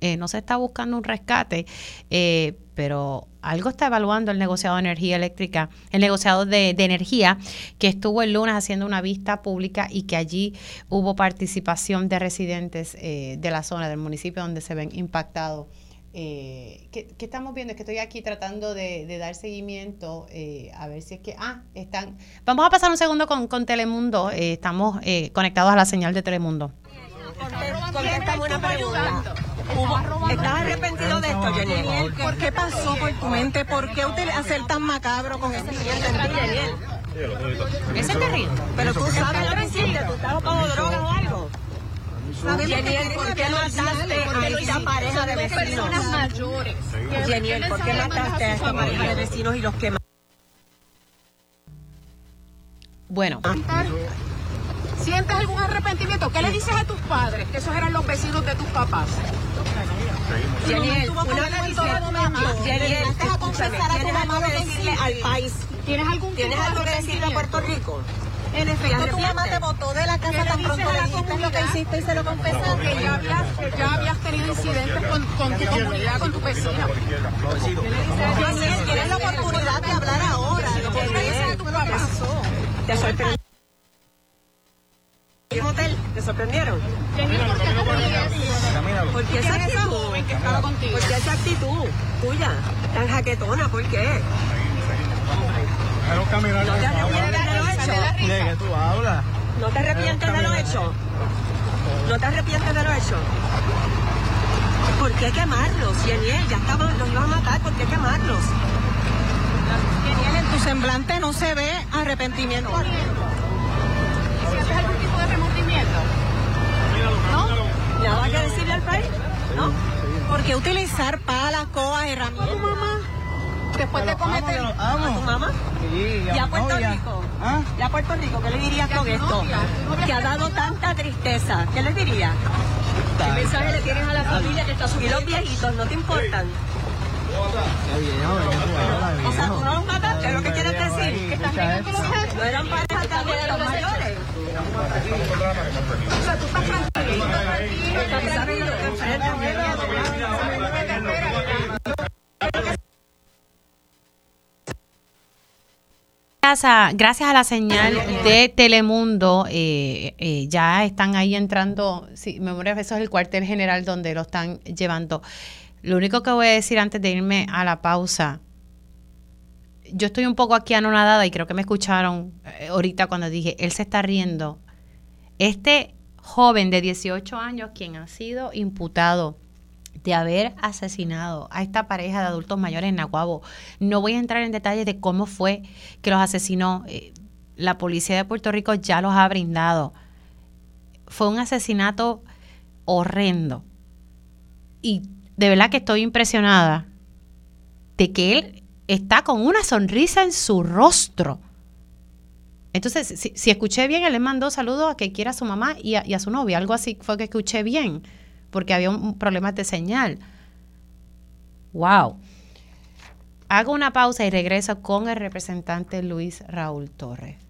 eh, no se está buscando un rescate, eh, pero algo está evaluando el negociado de energía eléctrica, el negociado de, energía, que estuvo el lunes haciendo una vista pública y que allí hubo participación de residentes eh, de la zona del municipio donde se ven impactados. Eh, ¿qué, estamos viendo? Es que estoy aquí tratando de, dar seguimiento eh, a ver si es que... Ah, están... Vamos a pasar un segundo con, con Telemundo. estamos conectados a la señal de Telemundo. Contéstame una pregunta. ¿Estás arrepentido de esto, Jenny? ¿Por qué pasó por tu mente? ¿Por qué hacer tan macabro con ese Jenny? Ese te ríe. Pero tú sabes lo que hiciste, tú estabas bajo droga o algo. Jenny, ¿por qué mataste a esa pareja de vecinos? mayores. Jenny, ¿por qué mataste a esta pareja de vecinos y los quemaste? Bueno. ¿Sientes algún arrepentimiento? ¿Qué le dices a tus padres? Que esos eran los vecinos de tus papás. Vez Yaniel, escúchame, ¿tienes algo que decirle al país? ¿Tienes algún ¿Tienes algo que decirle a Puerto Rico? En efecto, tu mamá te botó de la casa tan pronto le dijiste lo que hiciste y se lo confesaste. Que ya habías, que ya habías tenido incidentes con, con tu comunidad, con tu vecino. Yaniel, tienes la oportunidad de hablar ahora. ¿Qué le dices a tu papá? Te sorprendió. ¿Qué hotel? ¿Te sorprendieron? ¿Por qué esa actitud? ¿Por qué esa actitud tuya? Tan jaquetona, ¿por qué? ¿No te arrepientes de lo hecho? ¿De qué tú hablas? ¿No te arrepientes de lo hecho? ¿No te arrepientes de lo hecho? ¿Por qué quemarlos, Yeniel? Ya estamos, los iban a matar, ¿por qué quemarlos? En tu semblante no se ve arrepentimiento. ¿No? ¿Nada que decirle al país? ¿No? ¿Por qué que utilizar palas, coas, herramientas. mamá? Después de cometer a tu mamá. ¿Y a Puerto Rico? ¿Ah? ¿Y a Puerto Rico? ¿Qué le dirías con esto? Que ha dado tanta tristeza. ¿Qué le dirías? ¿Qué mensaje le tienes a la familia que está sufriendo? ¿Y los viejitos no te importan? O sea, tú no los mataste, es lo que quieres decir. Que también no eran parejas también de los mayores. Gracias a, la señal de Telemundo, eh, eh, ya están ahí entrando, sí, memoria eso es el cuartel general donde lo están llevando. Lo único que voy a decir antes de irme a la pausa, yo estoy un poco aquí anonadada y creo que me escucharon eh, ahorita cuando dije, él se está riendo. Este joven de 18 años, quien ha sido imputado de haber asesinado a esta pareja de adultos mayores en Nahuabo. No voy a entrar en detalles de cómo fue que los asesinó. Eh, la policía de Puerto Rico ya los ha brindado. Fue un asesinato horrendo. Y de verdad que estoy impresionada de que él está con una sonrisa en su rostro. Entonces, si, escuché bien, él le mandó saludos a que quiera a su mamá y a, y a su novia. Algo así fue que escuché bien porque había un problema de señal. ¡Wow! Hago una pausa y regreso con el representante Luis Raúl Torres.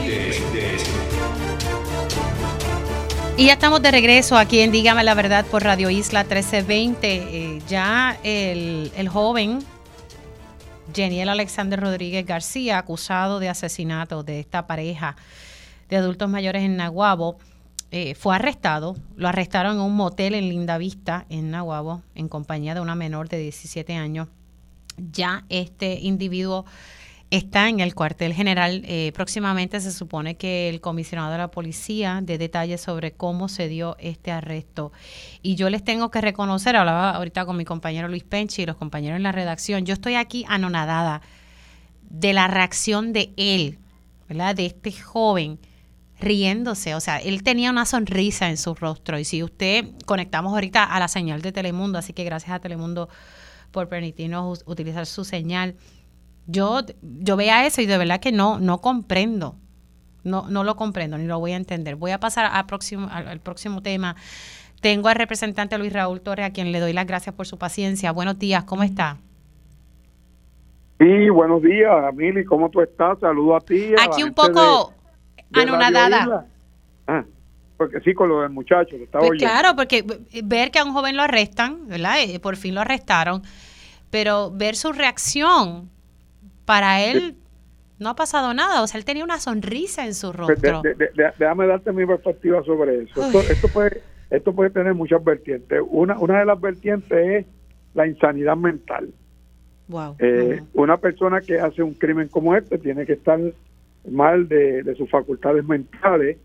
Y ya estamos de regreso aquí en Dígame la verdad por Radio Isla 1320. Eh, ya el, el joven Geniel Alexander Rodríguez García, acusado de asesinato de esta pareja de adultos mayores en Naguabo, eh, fue arrestado. Lo arrestaron en un motel en Linda Vista, en Nahuabo, en compañía de una menor de 17 años. Ya este individuo está en el cuartel general. Eh, próximamente se supone que el comisionado de la policía dé detalles sobre cómo se dio este arresto. Y yo les tengo que reconocer, hablaba ahorita con mi compañero Luis Penchi y los compañeros en la redacción, yo estoy aquí anonadada de la reacción de él, ¿verdad? De este joven riéndose, o sea, él tenía una sonrisa en su rostro y si usted conectamos ahorita a la señal de Telemundo, así que gracias a Telemundo por permitirnos utilizar su señal. Yo yo veía eso y de verdad que no no comprendo. No no lo comprendo ni lo voy a entender. Voy a pasar al próximo al, próximo tema. Tengo al representante Luis Raúl Torres a quien le doy las gracias por su paciencia. Buenos días, ¿cómo está? Sí, buenos días, Amili, ¿cómo tú estás? Saludo a ti. Aquí un poco anonadada. Ah, porque sí, con lo del muchacho, que estaba pues Claro, porque ver que a un joven lo arrestan, ¿verdad? Eh, por fin lo arrestaron, pero ver su reacción, para él no ha pasado nada, o sea, él tenía una sonrisa en su rostro. déjame darte mi perspectiva sobre eso. Esto, puede, esto puede tener muchas vertientes. Una, una de las vertientes es la insanidad mental. Wow. Eh, una persona que hace un crimen como este tiene que estar mal de, sus facultades mentales,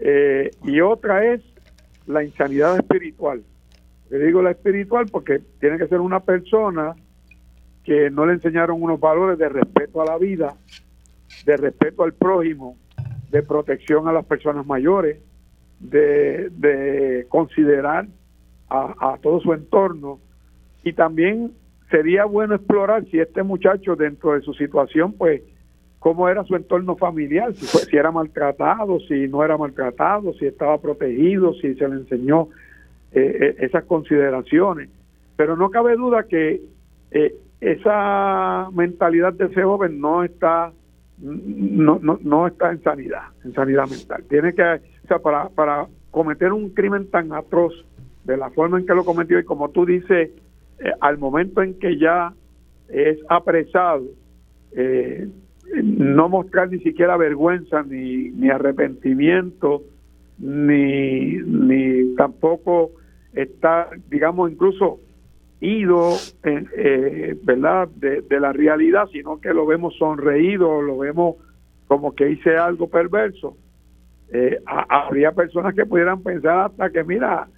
eh, y otra es la insanidad espiritual. Le digo la espiritual porque tiene que ser una persona que no le enseñaron unos valores de respeto a la vida, de respeto al prójimo, de protección a las personas mayores, de, considerar a, todo su entorno y también sería bueno explorar si este muchacho dentro de su situación pues cómo era su entorno familiar, si, si era maltratado, si no era maltratado, si estaba protegido, si se le enseñó eh, eh, esas consideraciones. Pero no cabe duda que eh, esa mentalidad de ese joven no está no, no, no está en sanidad, en sanidad mental. Tiene que, o sea, para, para cometer un crimen tan atroz de la forma en que lo cometió y como tú dices, al momento en que ya es apresado, eh, no mostrar ni siquiera vergüenza ni, ni arrepentimiento ni, ni tampoco estar digamos incluso ido, eh, ¿verdad?, de, la realidad, sino que lo vemos sonreído, lo vemos como que hice algo perverso. Eh, habría personas que pudieran pensar hasta que, mira,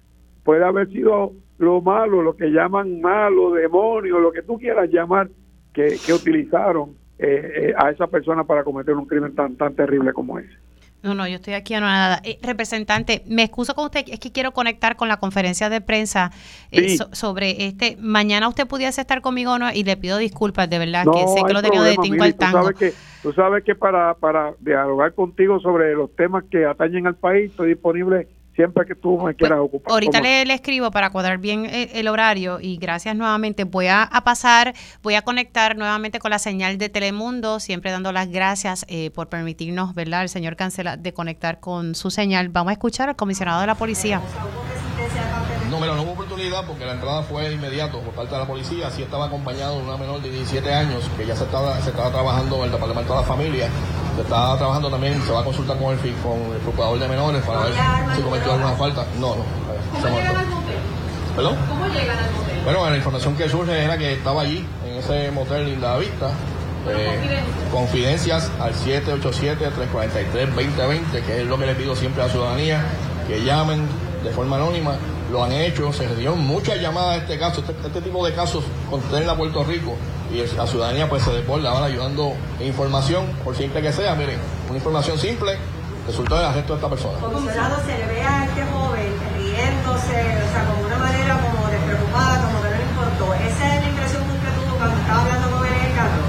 puede haber sido lo malo, lo que llaman malo, demonio, lo que tú quieras llamar, que, que utilizaron eh, a esa persona para cometer un crimen tan, tan terrible como ese. No, no, yo estoy aquí nada. Eh, representante, me excuso con usted, es que quiero conectar con la conferencia de prensa eh, sobre este. Mañana usted pudiese estar conmigo no y le pido disculpas, de verdad, que sé que lo tenía de tingo al tango. Tú sabes que, tú sabes que para, para dialogar contigo sobre los temas que atañen al país, estoy disponible siempre que tú me pues, quieras ocupar. Ahorita le, escribo para cuadrar bien el, horario y gracias nuevamente. Voy a, pasar, voy a conectar nuevamente con la señal de Telemundo, siempre dando las gracias eh, por permitirnos, ¿verdad? El señor Cancela de conectar con su señal. Vamos a escuchar al comisionado de la policía. Mira, no hubo oportunidad porque la entrada fue inmediato por parte de la policía. Así estaba acompañado de una menor de 17 años que ya se estaba, se estaba trabajando en el Departamento de la Familia. Se estaba trabajando también, se va a consultar con el, con el procurador de menores para ver si cometió alguna falta. No, no. ¿Cómo llegan al motel? ¿Perdón? ¿Cómo llegan al motel? Bueno, la información que surge era que estaba allí, en ese motel Linda Vista. Eh, confidencias al 787-343-2020, que es lo que le pido siempre a la ciudadanía, que llamen de forma anónima lo han hecho, se dieron muchas llamadas a este caso, este, este tipo de casos contenen a Puerto Rico y la ciudadanía pues se desborda ahora ayudando información, por simple que sea, miren, una información simple, resultó del arresto de esta persona. Comisionado, se le ve a este joven riéndose, o sea, como una manera como despreocupada, como que no le importó. ¿Esa es la impresión que tuvo cuando estaba hablando con él en el carro?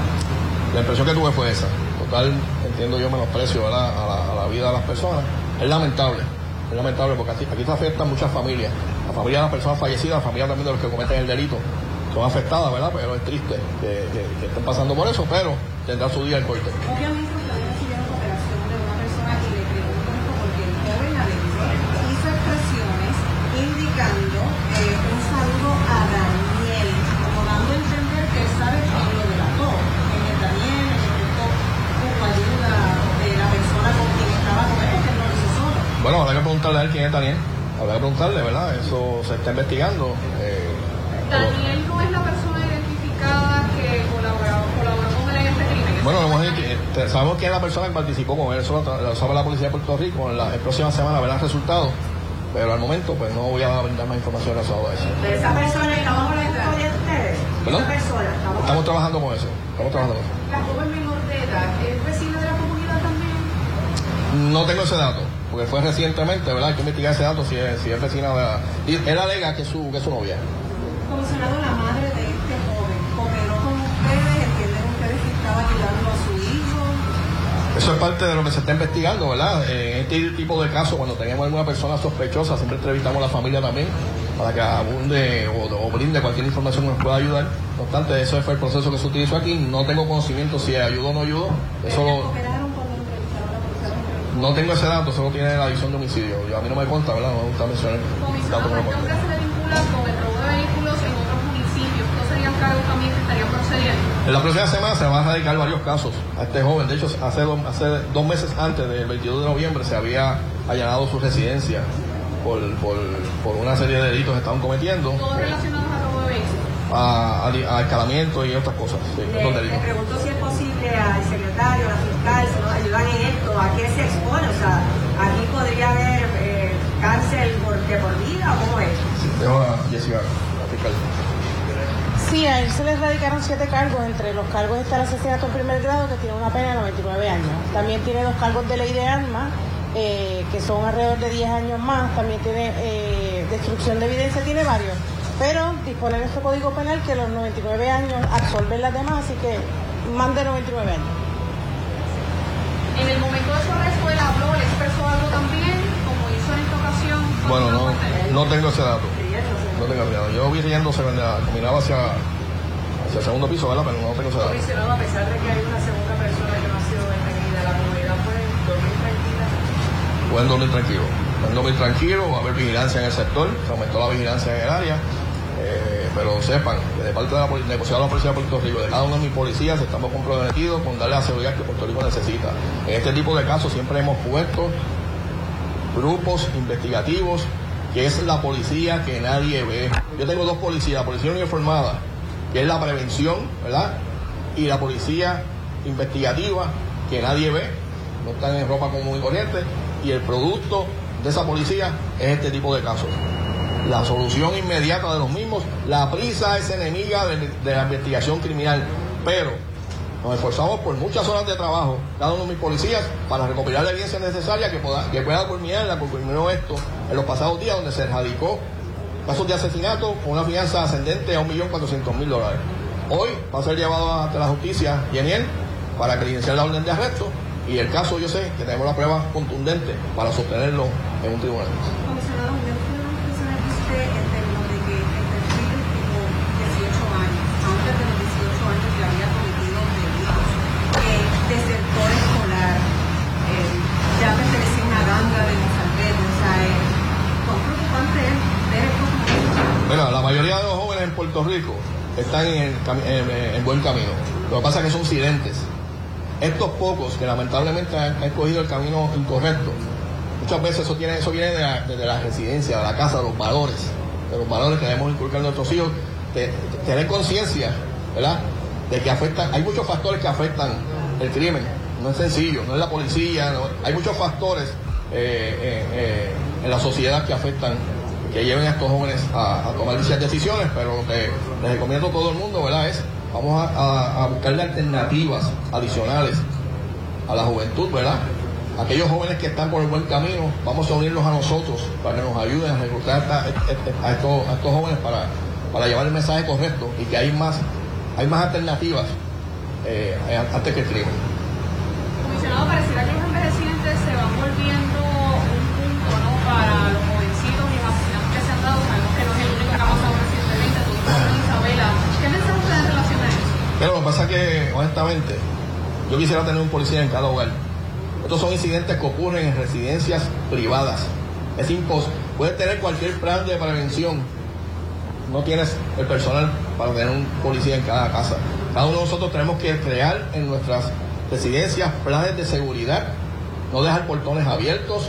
La impresión que tuve fue esa. Total, entiendo yo menosprecio a la, a la vida de las personas. Es lamentable es lamentable porque aquí, aquí se afectan muchas familias. La familia de las personas fallecidas, la familia también de los que cometen el delito, son afectadas, ¿verdad? Pero es triste que, estén pasando por eso, pero tendrá su día el corte. Obviamente ustedes recibieron cooperación de una persona que le pregunto esto porque el joven adentro hizo expresiones indicando eh, un saludo a Daniel, como dando a entender que él sabe quién lo delató. En el Daniel, en el que hubo ayuda de la persona con quien estaba con él, que no lo hizo solo. Bueno, habrá que preguntarle a él quién es Daniel. Habrá que preguntarle, ¿verdad? Eso se está investigando. Eh, Daniel no es la persona identificada que colaboró, colaboró con él en este crimen. Bueno, eh, sabemos quién es la persona que participó con él. Eso lo sabe la policía de Puerto Rico. En la, próxima semana verán resultados. Pero al momento, pues no voy a brindar más información sobre eso. ¿De esa persona estamos hablando de ustedes? ¿Perdón? Persona, estamos, estamos trabajando con eso. Estamos trabajando con eso. ¿La joven menor de edad es vecina de la comunidad también? No tengo ese dato porque fue recientemente, ¿verdad? Hay que investigar ese dato si es, si es vecina de la... Y él alega que es su, que es su novia. Comisionado, la madre de este joven, ¿cooperó con ustedes? ¿Entienden ustedes que estaba ayudando a su hijo? Eso es parte de lo que se está investigando, ¿verdad? En este tipo de casos, cuando tenemos alguna persona sospechosa, siempre entrevistamos a la familia también para que abunde o, brinde cualquier información que nos pueda ayudar. No obstante, eso fue el proceso que se utilizó aquí. No tengo conocimiento si ayudó o no ayudó. Eso lo, no tengo ese dato, solo tiene la división de homicidio. Yo, a mí no me consta, ¿verdad? No me gusta mencionar datos que no me consta. se le vincula con el robo de vehículos en otros municipios? ¿Estos serían cargos también que estarían procediendo? En la próxima semana se van a radicar varios casos a este joven. De hecho, hace dos, hace dos meses antes del 22 de noviembre se había allanado su residencia por, por, por una serie de delitos que estaban cometiendo. ¿Todos relacionados a robo de vehículos? A, a, escalamiento y otras cosas. Sí, le, le pregunto si al secretario, a la fiscal, si nos ayudan en esto, a qué se expone, o sea, aquí podría haber eh, cárcel por, de por vida o cómo es. Dejo a Jessica, la fiscal. Sí, a él se le radicaron siete cargos. Entre los cargos está el asesinato en primer grado, que tiene una pena de 99 años. También tiene dos cargos de ley de armas, eh, que son alrededor de 10 años más. También tiene eh, destrucción de evidencia, tiene varios. Pero dispone este código penal que los 99 años absorben las demás, así que más de 99 años. En el momento de su arresto, él habló, le expresó algo también, como hizo en esta ocasión. Bueno, no, no tengo ese dato. No tengo ese dato. Yo vi riéndose, caminaba hacia, hacia el segundo piso, ¿verdad? Pero no tengo ese dato. a pesar de que hay una segunda persona que no ha sido detenida, la comunidad puede dormir tranquila. Pueden dormir tranquilo. Pueden dormir tranquilo, va a haber vigilancia en el sector, se aumentó la vigilancia en el área. Pero sepan que de parte de la, negociada de la Policía de Puerto Rico, de cada uno de mis policías, estamos comprometidos con darle la seguridad que Puerto Rico necesita. En este tipo de casos siempre hemos puesto grupos investigativos que es la policía que nadie ve. Yo tengo dos policías, la policía uniformada, que es la prevención, ¿verdad? Y la policía investigativa, que nadie ve, no están en ropa común y corriente, y el producto de esa policía es este tipo de casos. La solución inmediata de los mismos, la prisa es enemiga de, la investigación criminal, pero nos esforzamos por muchas horas de trabajo, cada uno de mis policías, para recopilar la evidencia necesaria que pueda, que pueda culminar la que culminó esto en los pasados días, donde se erradicó casos de asesinato con una fianza ascendente a 1.400.000 dólares. Hoy va a ser llevado ante la justicia Yeniel para credenciar la orden de arresto y el caso yo sé que tenemos la prueba contundente para sostenerlo en un tribunal. Comisionado, ¿usted fue una persona que usted en términos de que el perfil tuvo 18 años, antes de los 18 años que había cometido delitos, eh, desertor escolar, eh, ya pertenecía a una ganga de mozalbetes, o sea, eh, ¿cuán preocupante es ver esto como esto? Mira, la mayoría de los jóvenes en Puerto Rico están en, buen camino. Lo que pasa es que son silentes. Estos pocos que lamentablemente han, escogido el camino incorrecto, muchas veces eso, tiene, eso viene de la, de residencia, de la casa, de los valores, de los valores que debemos inculcar a nuestros hijos, de, de tener conciencia, ¿verdad? De que afectan, hay muchos factores que afectan el crimen. No es sencillo, no es la policía, hay muchos factores eh, eh, eh, en la sociedad que afectan que lleven a estos jóvenes a, tomar dichas decisiones, pero lo que les recomiendo a todo el mundo, ¿verdad? Es vamos a, a, buscarle alternativas adicionales a la juventud, ¿verdad? Aquellos jóvenes que están por el buen camino, vamos a unirlos a nosotros para que nos ayuden a reclutar a estos jóvenes para, para llevar el mensaje correcto y que hay más, hay más alternativas eh, antes que el crimen. Comisionado, pareciera que los envejecientes se van volviendo Pero lo que pasa es que, honestamente, yo quisiera tener un policía en cada hogar. Estos son incidentes que ocurren en residencias privadas. Es imposible. Puedes tener cualquier plan de prevención. No tienes el personal para tener un policía en cada casa. Cada uno de nosotros tenemos que crear en nuestras residencias planes de seguridad, no dejar portones abiertos,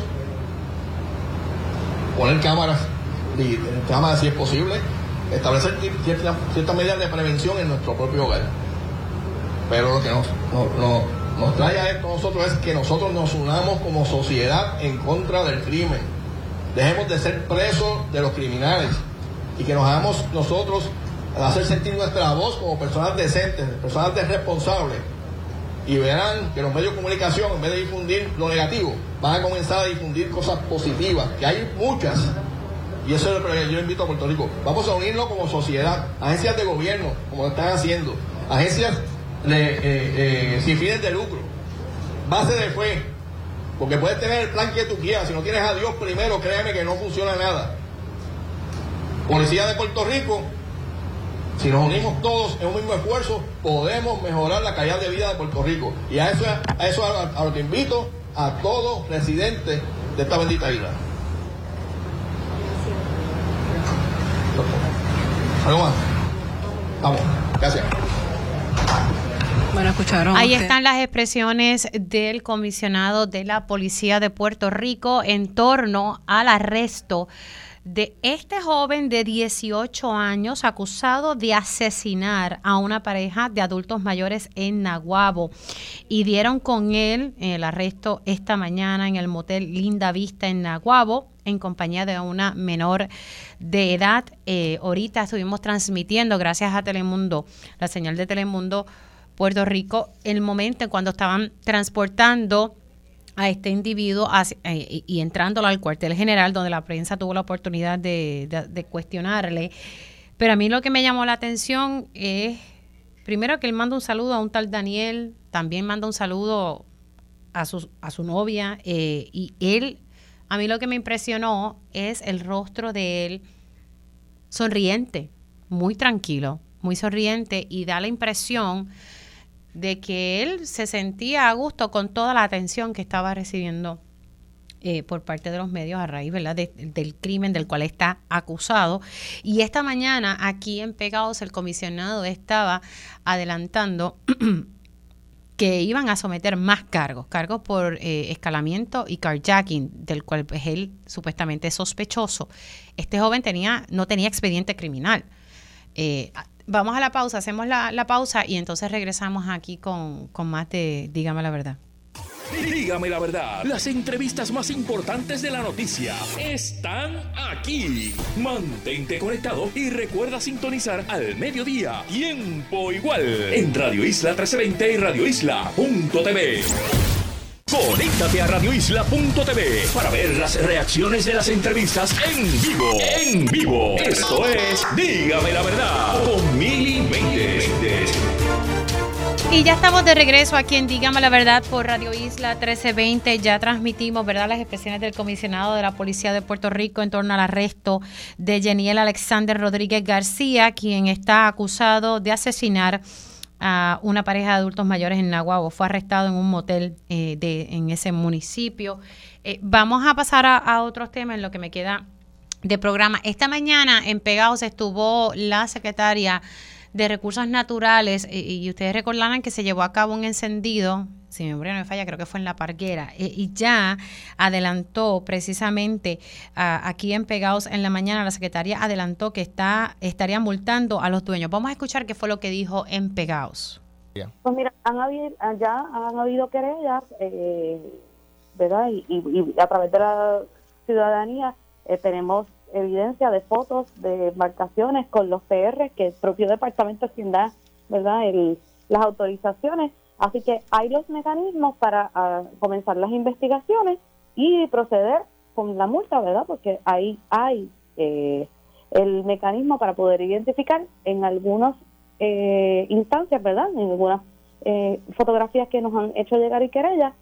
poner cámaras, y- cámaras si es posible, establecer ciertas medidas de prevención en nuestro propio hogar. Pero lo que nos, trae a esto a nosotros es que nosotros nos unamos como sociedad en contra del crimen. Dejemos de ser presos de los criminales y que nos hagamos nosotros hacer sentir nuestra voz como personas decentes, personas responsables. Y verán que los medios de comunicación, en vez de difundir lo negativo, van a comenzar a difundir cosas positivas, que hay muchas. Y eso es lo que yo invito a Puerto Rico. Vamos a unirnos como sociedad, agencias de gobierno, como lo están haciendo, agencias de, eh, eh, sin fines de lucro, base de fe, porque puedes tener el plan que tú quieras, si no tienes a Dios primero, créeme que no funciona nada. Policía de Puerto Rico, si nos unimos todos en un mismo esfuerzo, podemos mejorar la calidad de vida de Puerto Rico. Y a eso, a eso a, lo que invito a todos residentes de esta bendita isla. ¿Algo más? Vamos, gracias. Bueno, escucharon. Ahí usted. están las expresiones del comisionado de la Policía de Puerto Rico en torno al arresto de este joven de 18 años acusado de asesinar a una pareja de adultos mayores en Naguabo. Y dieron con él el arresto esta mañana en el motel Linda Vista en Naguabo en compañía de una menor de edad. Eh, ahorita estuvimos transmitiendo, gracias a Telemundo, la señal de Telemundo Puerto Rico, el momento en cuando estaban transportando a este individuo eh, y, entrándolo al cuartel general, donde la prensa tuvo la oportunidad de, cuestionarle. Pero a mí lo que me llamó la atención es, primero que él manda un saludo a un tal Daniel, también manda un saludo a su, a su novia, eh, y él, a mí lo que me impresionó es el rostro de él sonriente, muy tranquilo, muy sonriente, y da la impresión de que él se sentía a gusto con toda la atención que estaba recibiendo eh, por parte de los medios a raíz ¿verdad? de- del crimen del cual está acusado. Y esta mañana aquí en Pegados el comisionado estaba adelantando <clears throat> que iban a someter más cargos, cargos por eh, escalamiento y carjacking, del cual pues, él supuestamente es sospechoso. Este joven tenía, no tenía expediente criminal. Eh, vamos a la pausa, hacemos la, la, pausa y entonces regresamos aquí con, con más de Dígame la verdad. Dígame la verdad. Las entrevistas más importantes de la noticia están aquí. Mantente conectado y recuerda sintonizar al mediodía. Tiempo igual. En Radio Isla 1320 y Radio Isla.tv. Conéctate a radioisla.tv para ver las reacciones de las entrevistas en vivo. En vivo. Esto es Dígame la verdad con Mili. Y ya estamos de regreso aquí en Dígame la Verdad por Radio Isla 1320. Ya transmitimos, ¿verdad?, las expresiones del comisionado de la Policía de Puerto Rico en torno al arresto de Geniel Alexander Rodríguez García, quien está acusado de asesinar a una pareja de adultos mayores en Nahuatl. Fue arrestado en un motel eh, de, en ese municipio. Eh, vamos a pasar a, a otros temas en lo que me queda de programa. Esta mañana en Pegados estuvo la secretaria de Recursos Naturales, y, ustedes recordarán que se llevó a cabo un encendido, si mi memoria no me falla, creo que fue en La Parguera, y ya adelantó precisamente aquí en Pegados en la mañana, la secretaria adelantó que está estaría multando a los dueños. Vamos a escuchar qué fue lo que dijo en Pegados. Pues mira, han habido, ya han habido querellas, eh, ¿verdad? Y, a través de la ciudadanía eh, tenemos evidencia de fotos de embarcaciones con los PR que el propio departamento quien da, ¿verdad? El, las autorizaciones. Así que hay los mecanismos para ah, comenzar las investigaciones y proceder con la multa, ¿verdad? Porque ahí hay eh, el mecanismo para poder identificar en algunas eh, instancias, ¿verdad? En algunas eh, fotografías que nos han hecho llegar y querellas,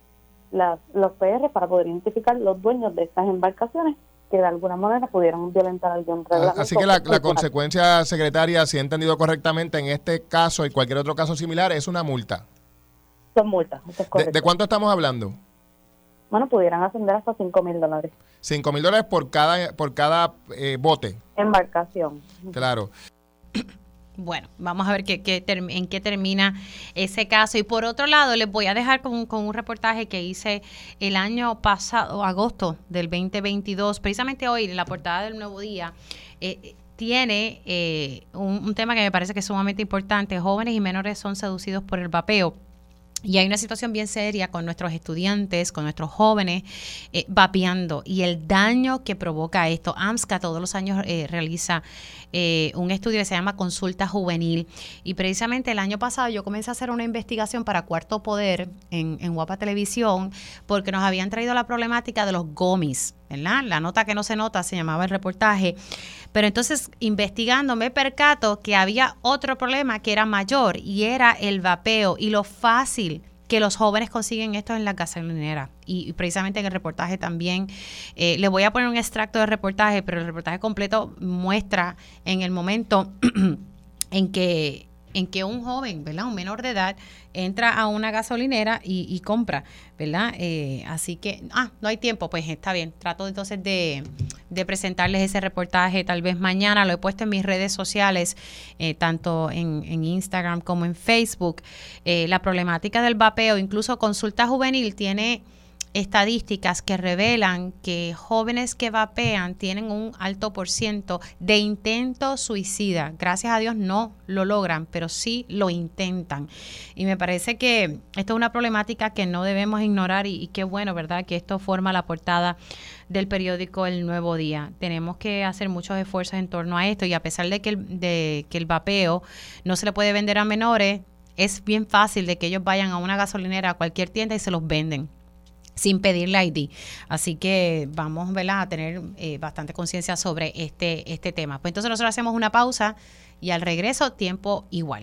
las, los PR para poder identificar los dueños de estas embarcaciones que de alguna manera pudieran violentar algún ah, reglamento. Así que la, consecuencia, secretaria, si he entendido correctamente, en este caso y cualquier otro caso similar, es una multa. Son multas, ¿De, cuánto estamos hablando? Bueno, pudieran ascender hasta 5 mil dólares. 5 mil dólares por cada, por cada eh, bote. Embarcación. Claro. Bueno, vamos a ver qué, en qué termina ese caso. Y por otro lado, les voy a dejar con, un reportaje que hice el año pasado, agosto del 2022, precisamente hoy en la portada del Nuevo Día. Eh, tiene eh, un, un tema que me parece que es sumamente importante. Jóvenes y menores son seducidos por el vapeo. Y hay una situación bien seria con nuestros estudiantes, con nuestros jóvenes, eh, vapeando y el daño que provoca esto. AMSCA todos los años eh, realiza eh, un estudio que se llama Consulta Juvenil. Y precisamente el año pasado yo comencé a hacer una investigación para Cuarto Poder en, en Guapa Televisión porque nos habían traído la problemática de los gomis, La nota que no se nota se llamaba el reportaje. Pero entonces, investigando, me percato que había otro problema que era mayor y era el vapeo y lo fácil que los jóvenes consiguen esto en la gasolinera. Y, y precisamente en el reportaje también, eh, le voy a poner un extracto del reportaje, pero el reportaje completo muestra en el momento <clears throat> en que en que un joven, ¿verdad? Un menor de edad entra a una gasolinera y, compra, ¿verdad? Eh, así que, ah, no hay tiempo, pues está bien. Trato entonces de, presentarles ese reportaje tal vez mañana. Lo he puesto en mis redes sociales, eh, tanto en, Instagram como en Facebook. Eh, la problemática del vapeo, incluso Consulta Juvenil tiene estadísticas que revelan que jóvenes que vapean tienen un alto por ciento de intento suicida. Gracias a Dios no lo logran, pero sí lo intentan. Y me parece que esto es una problemática que no debemos ignorar y, qué bueno, ¿verdad? Que esto forma la portada del periódico El Nuevo Día. Tenemos que hacer muchos esfuerzos en torno a esto y a pesar de que el, de que el vapeo no se le puede vender a menores, es bien fácil de que ellos vayan a una gasolinera, a cualquier tienda y se los venden sin pedirle ID. Así que vamos a tener eh, bastante conciencia sobre este, este tema. Pues entonces nosotros hacemos una pausa y al regreso tiempo igual.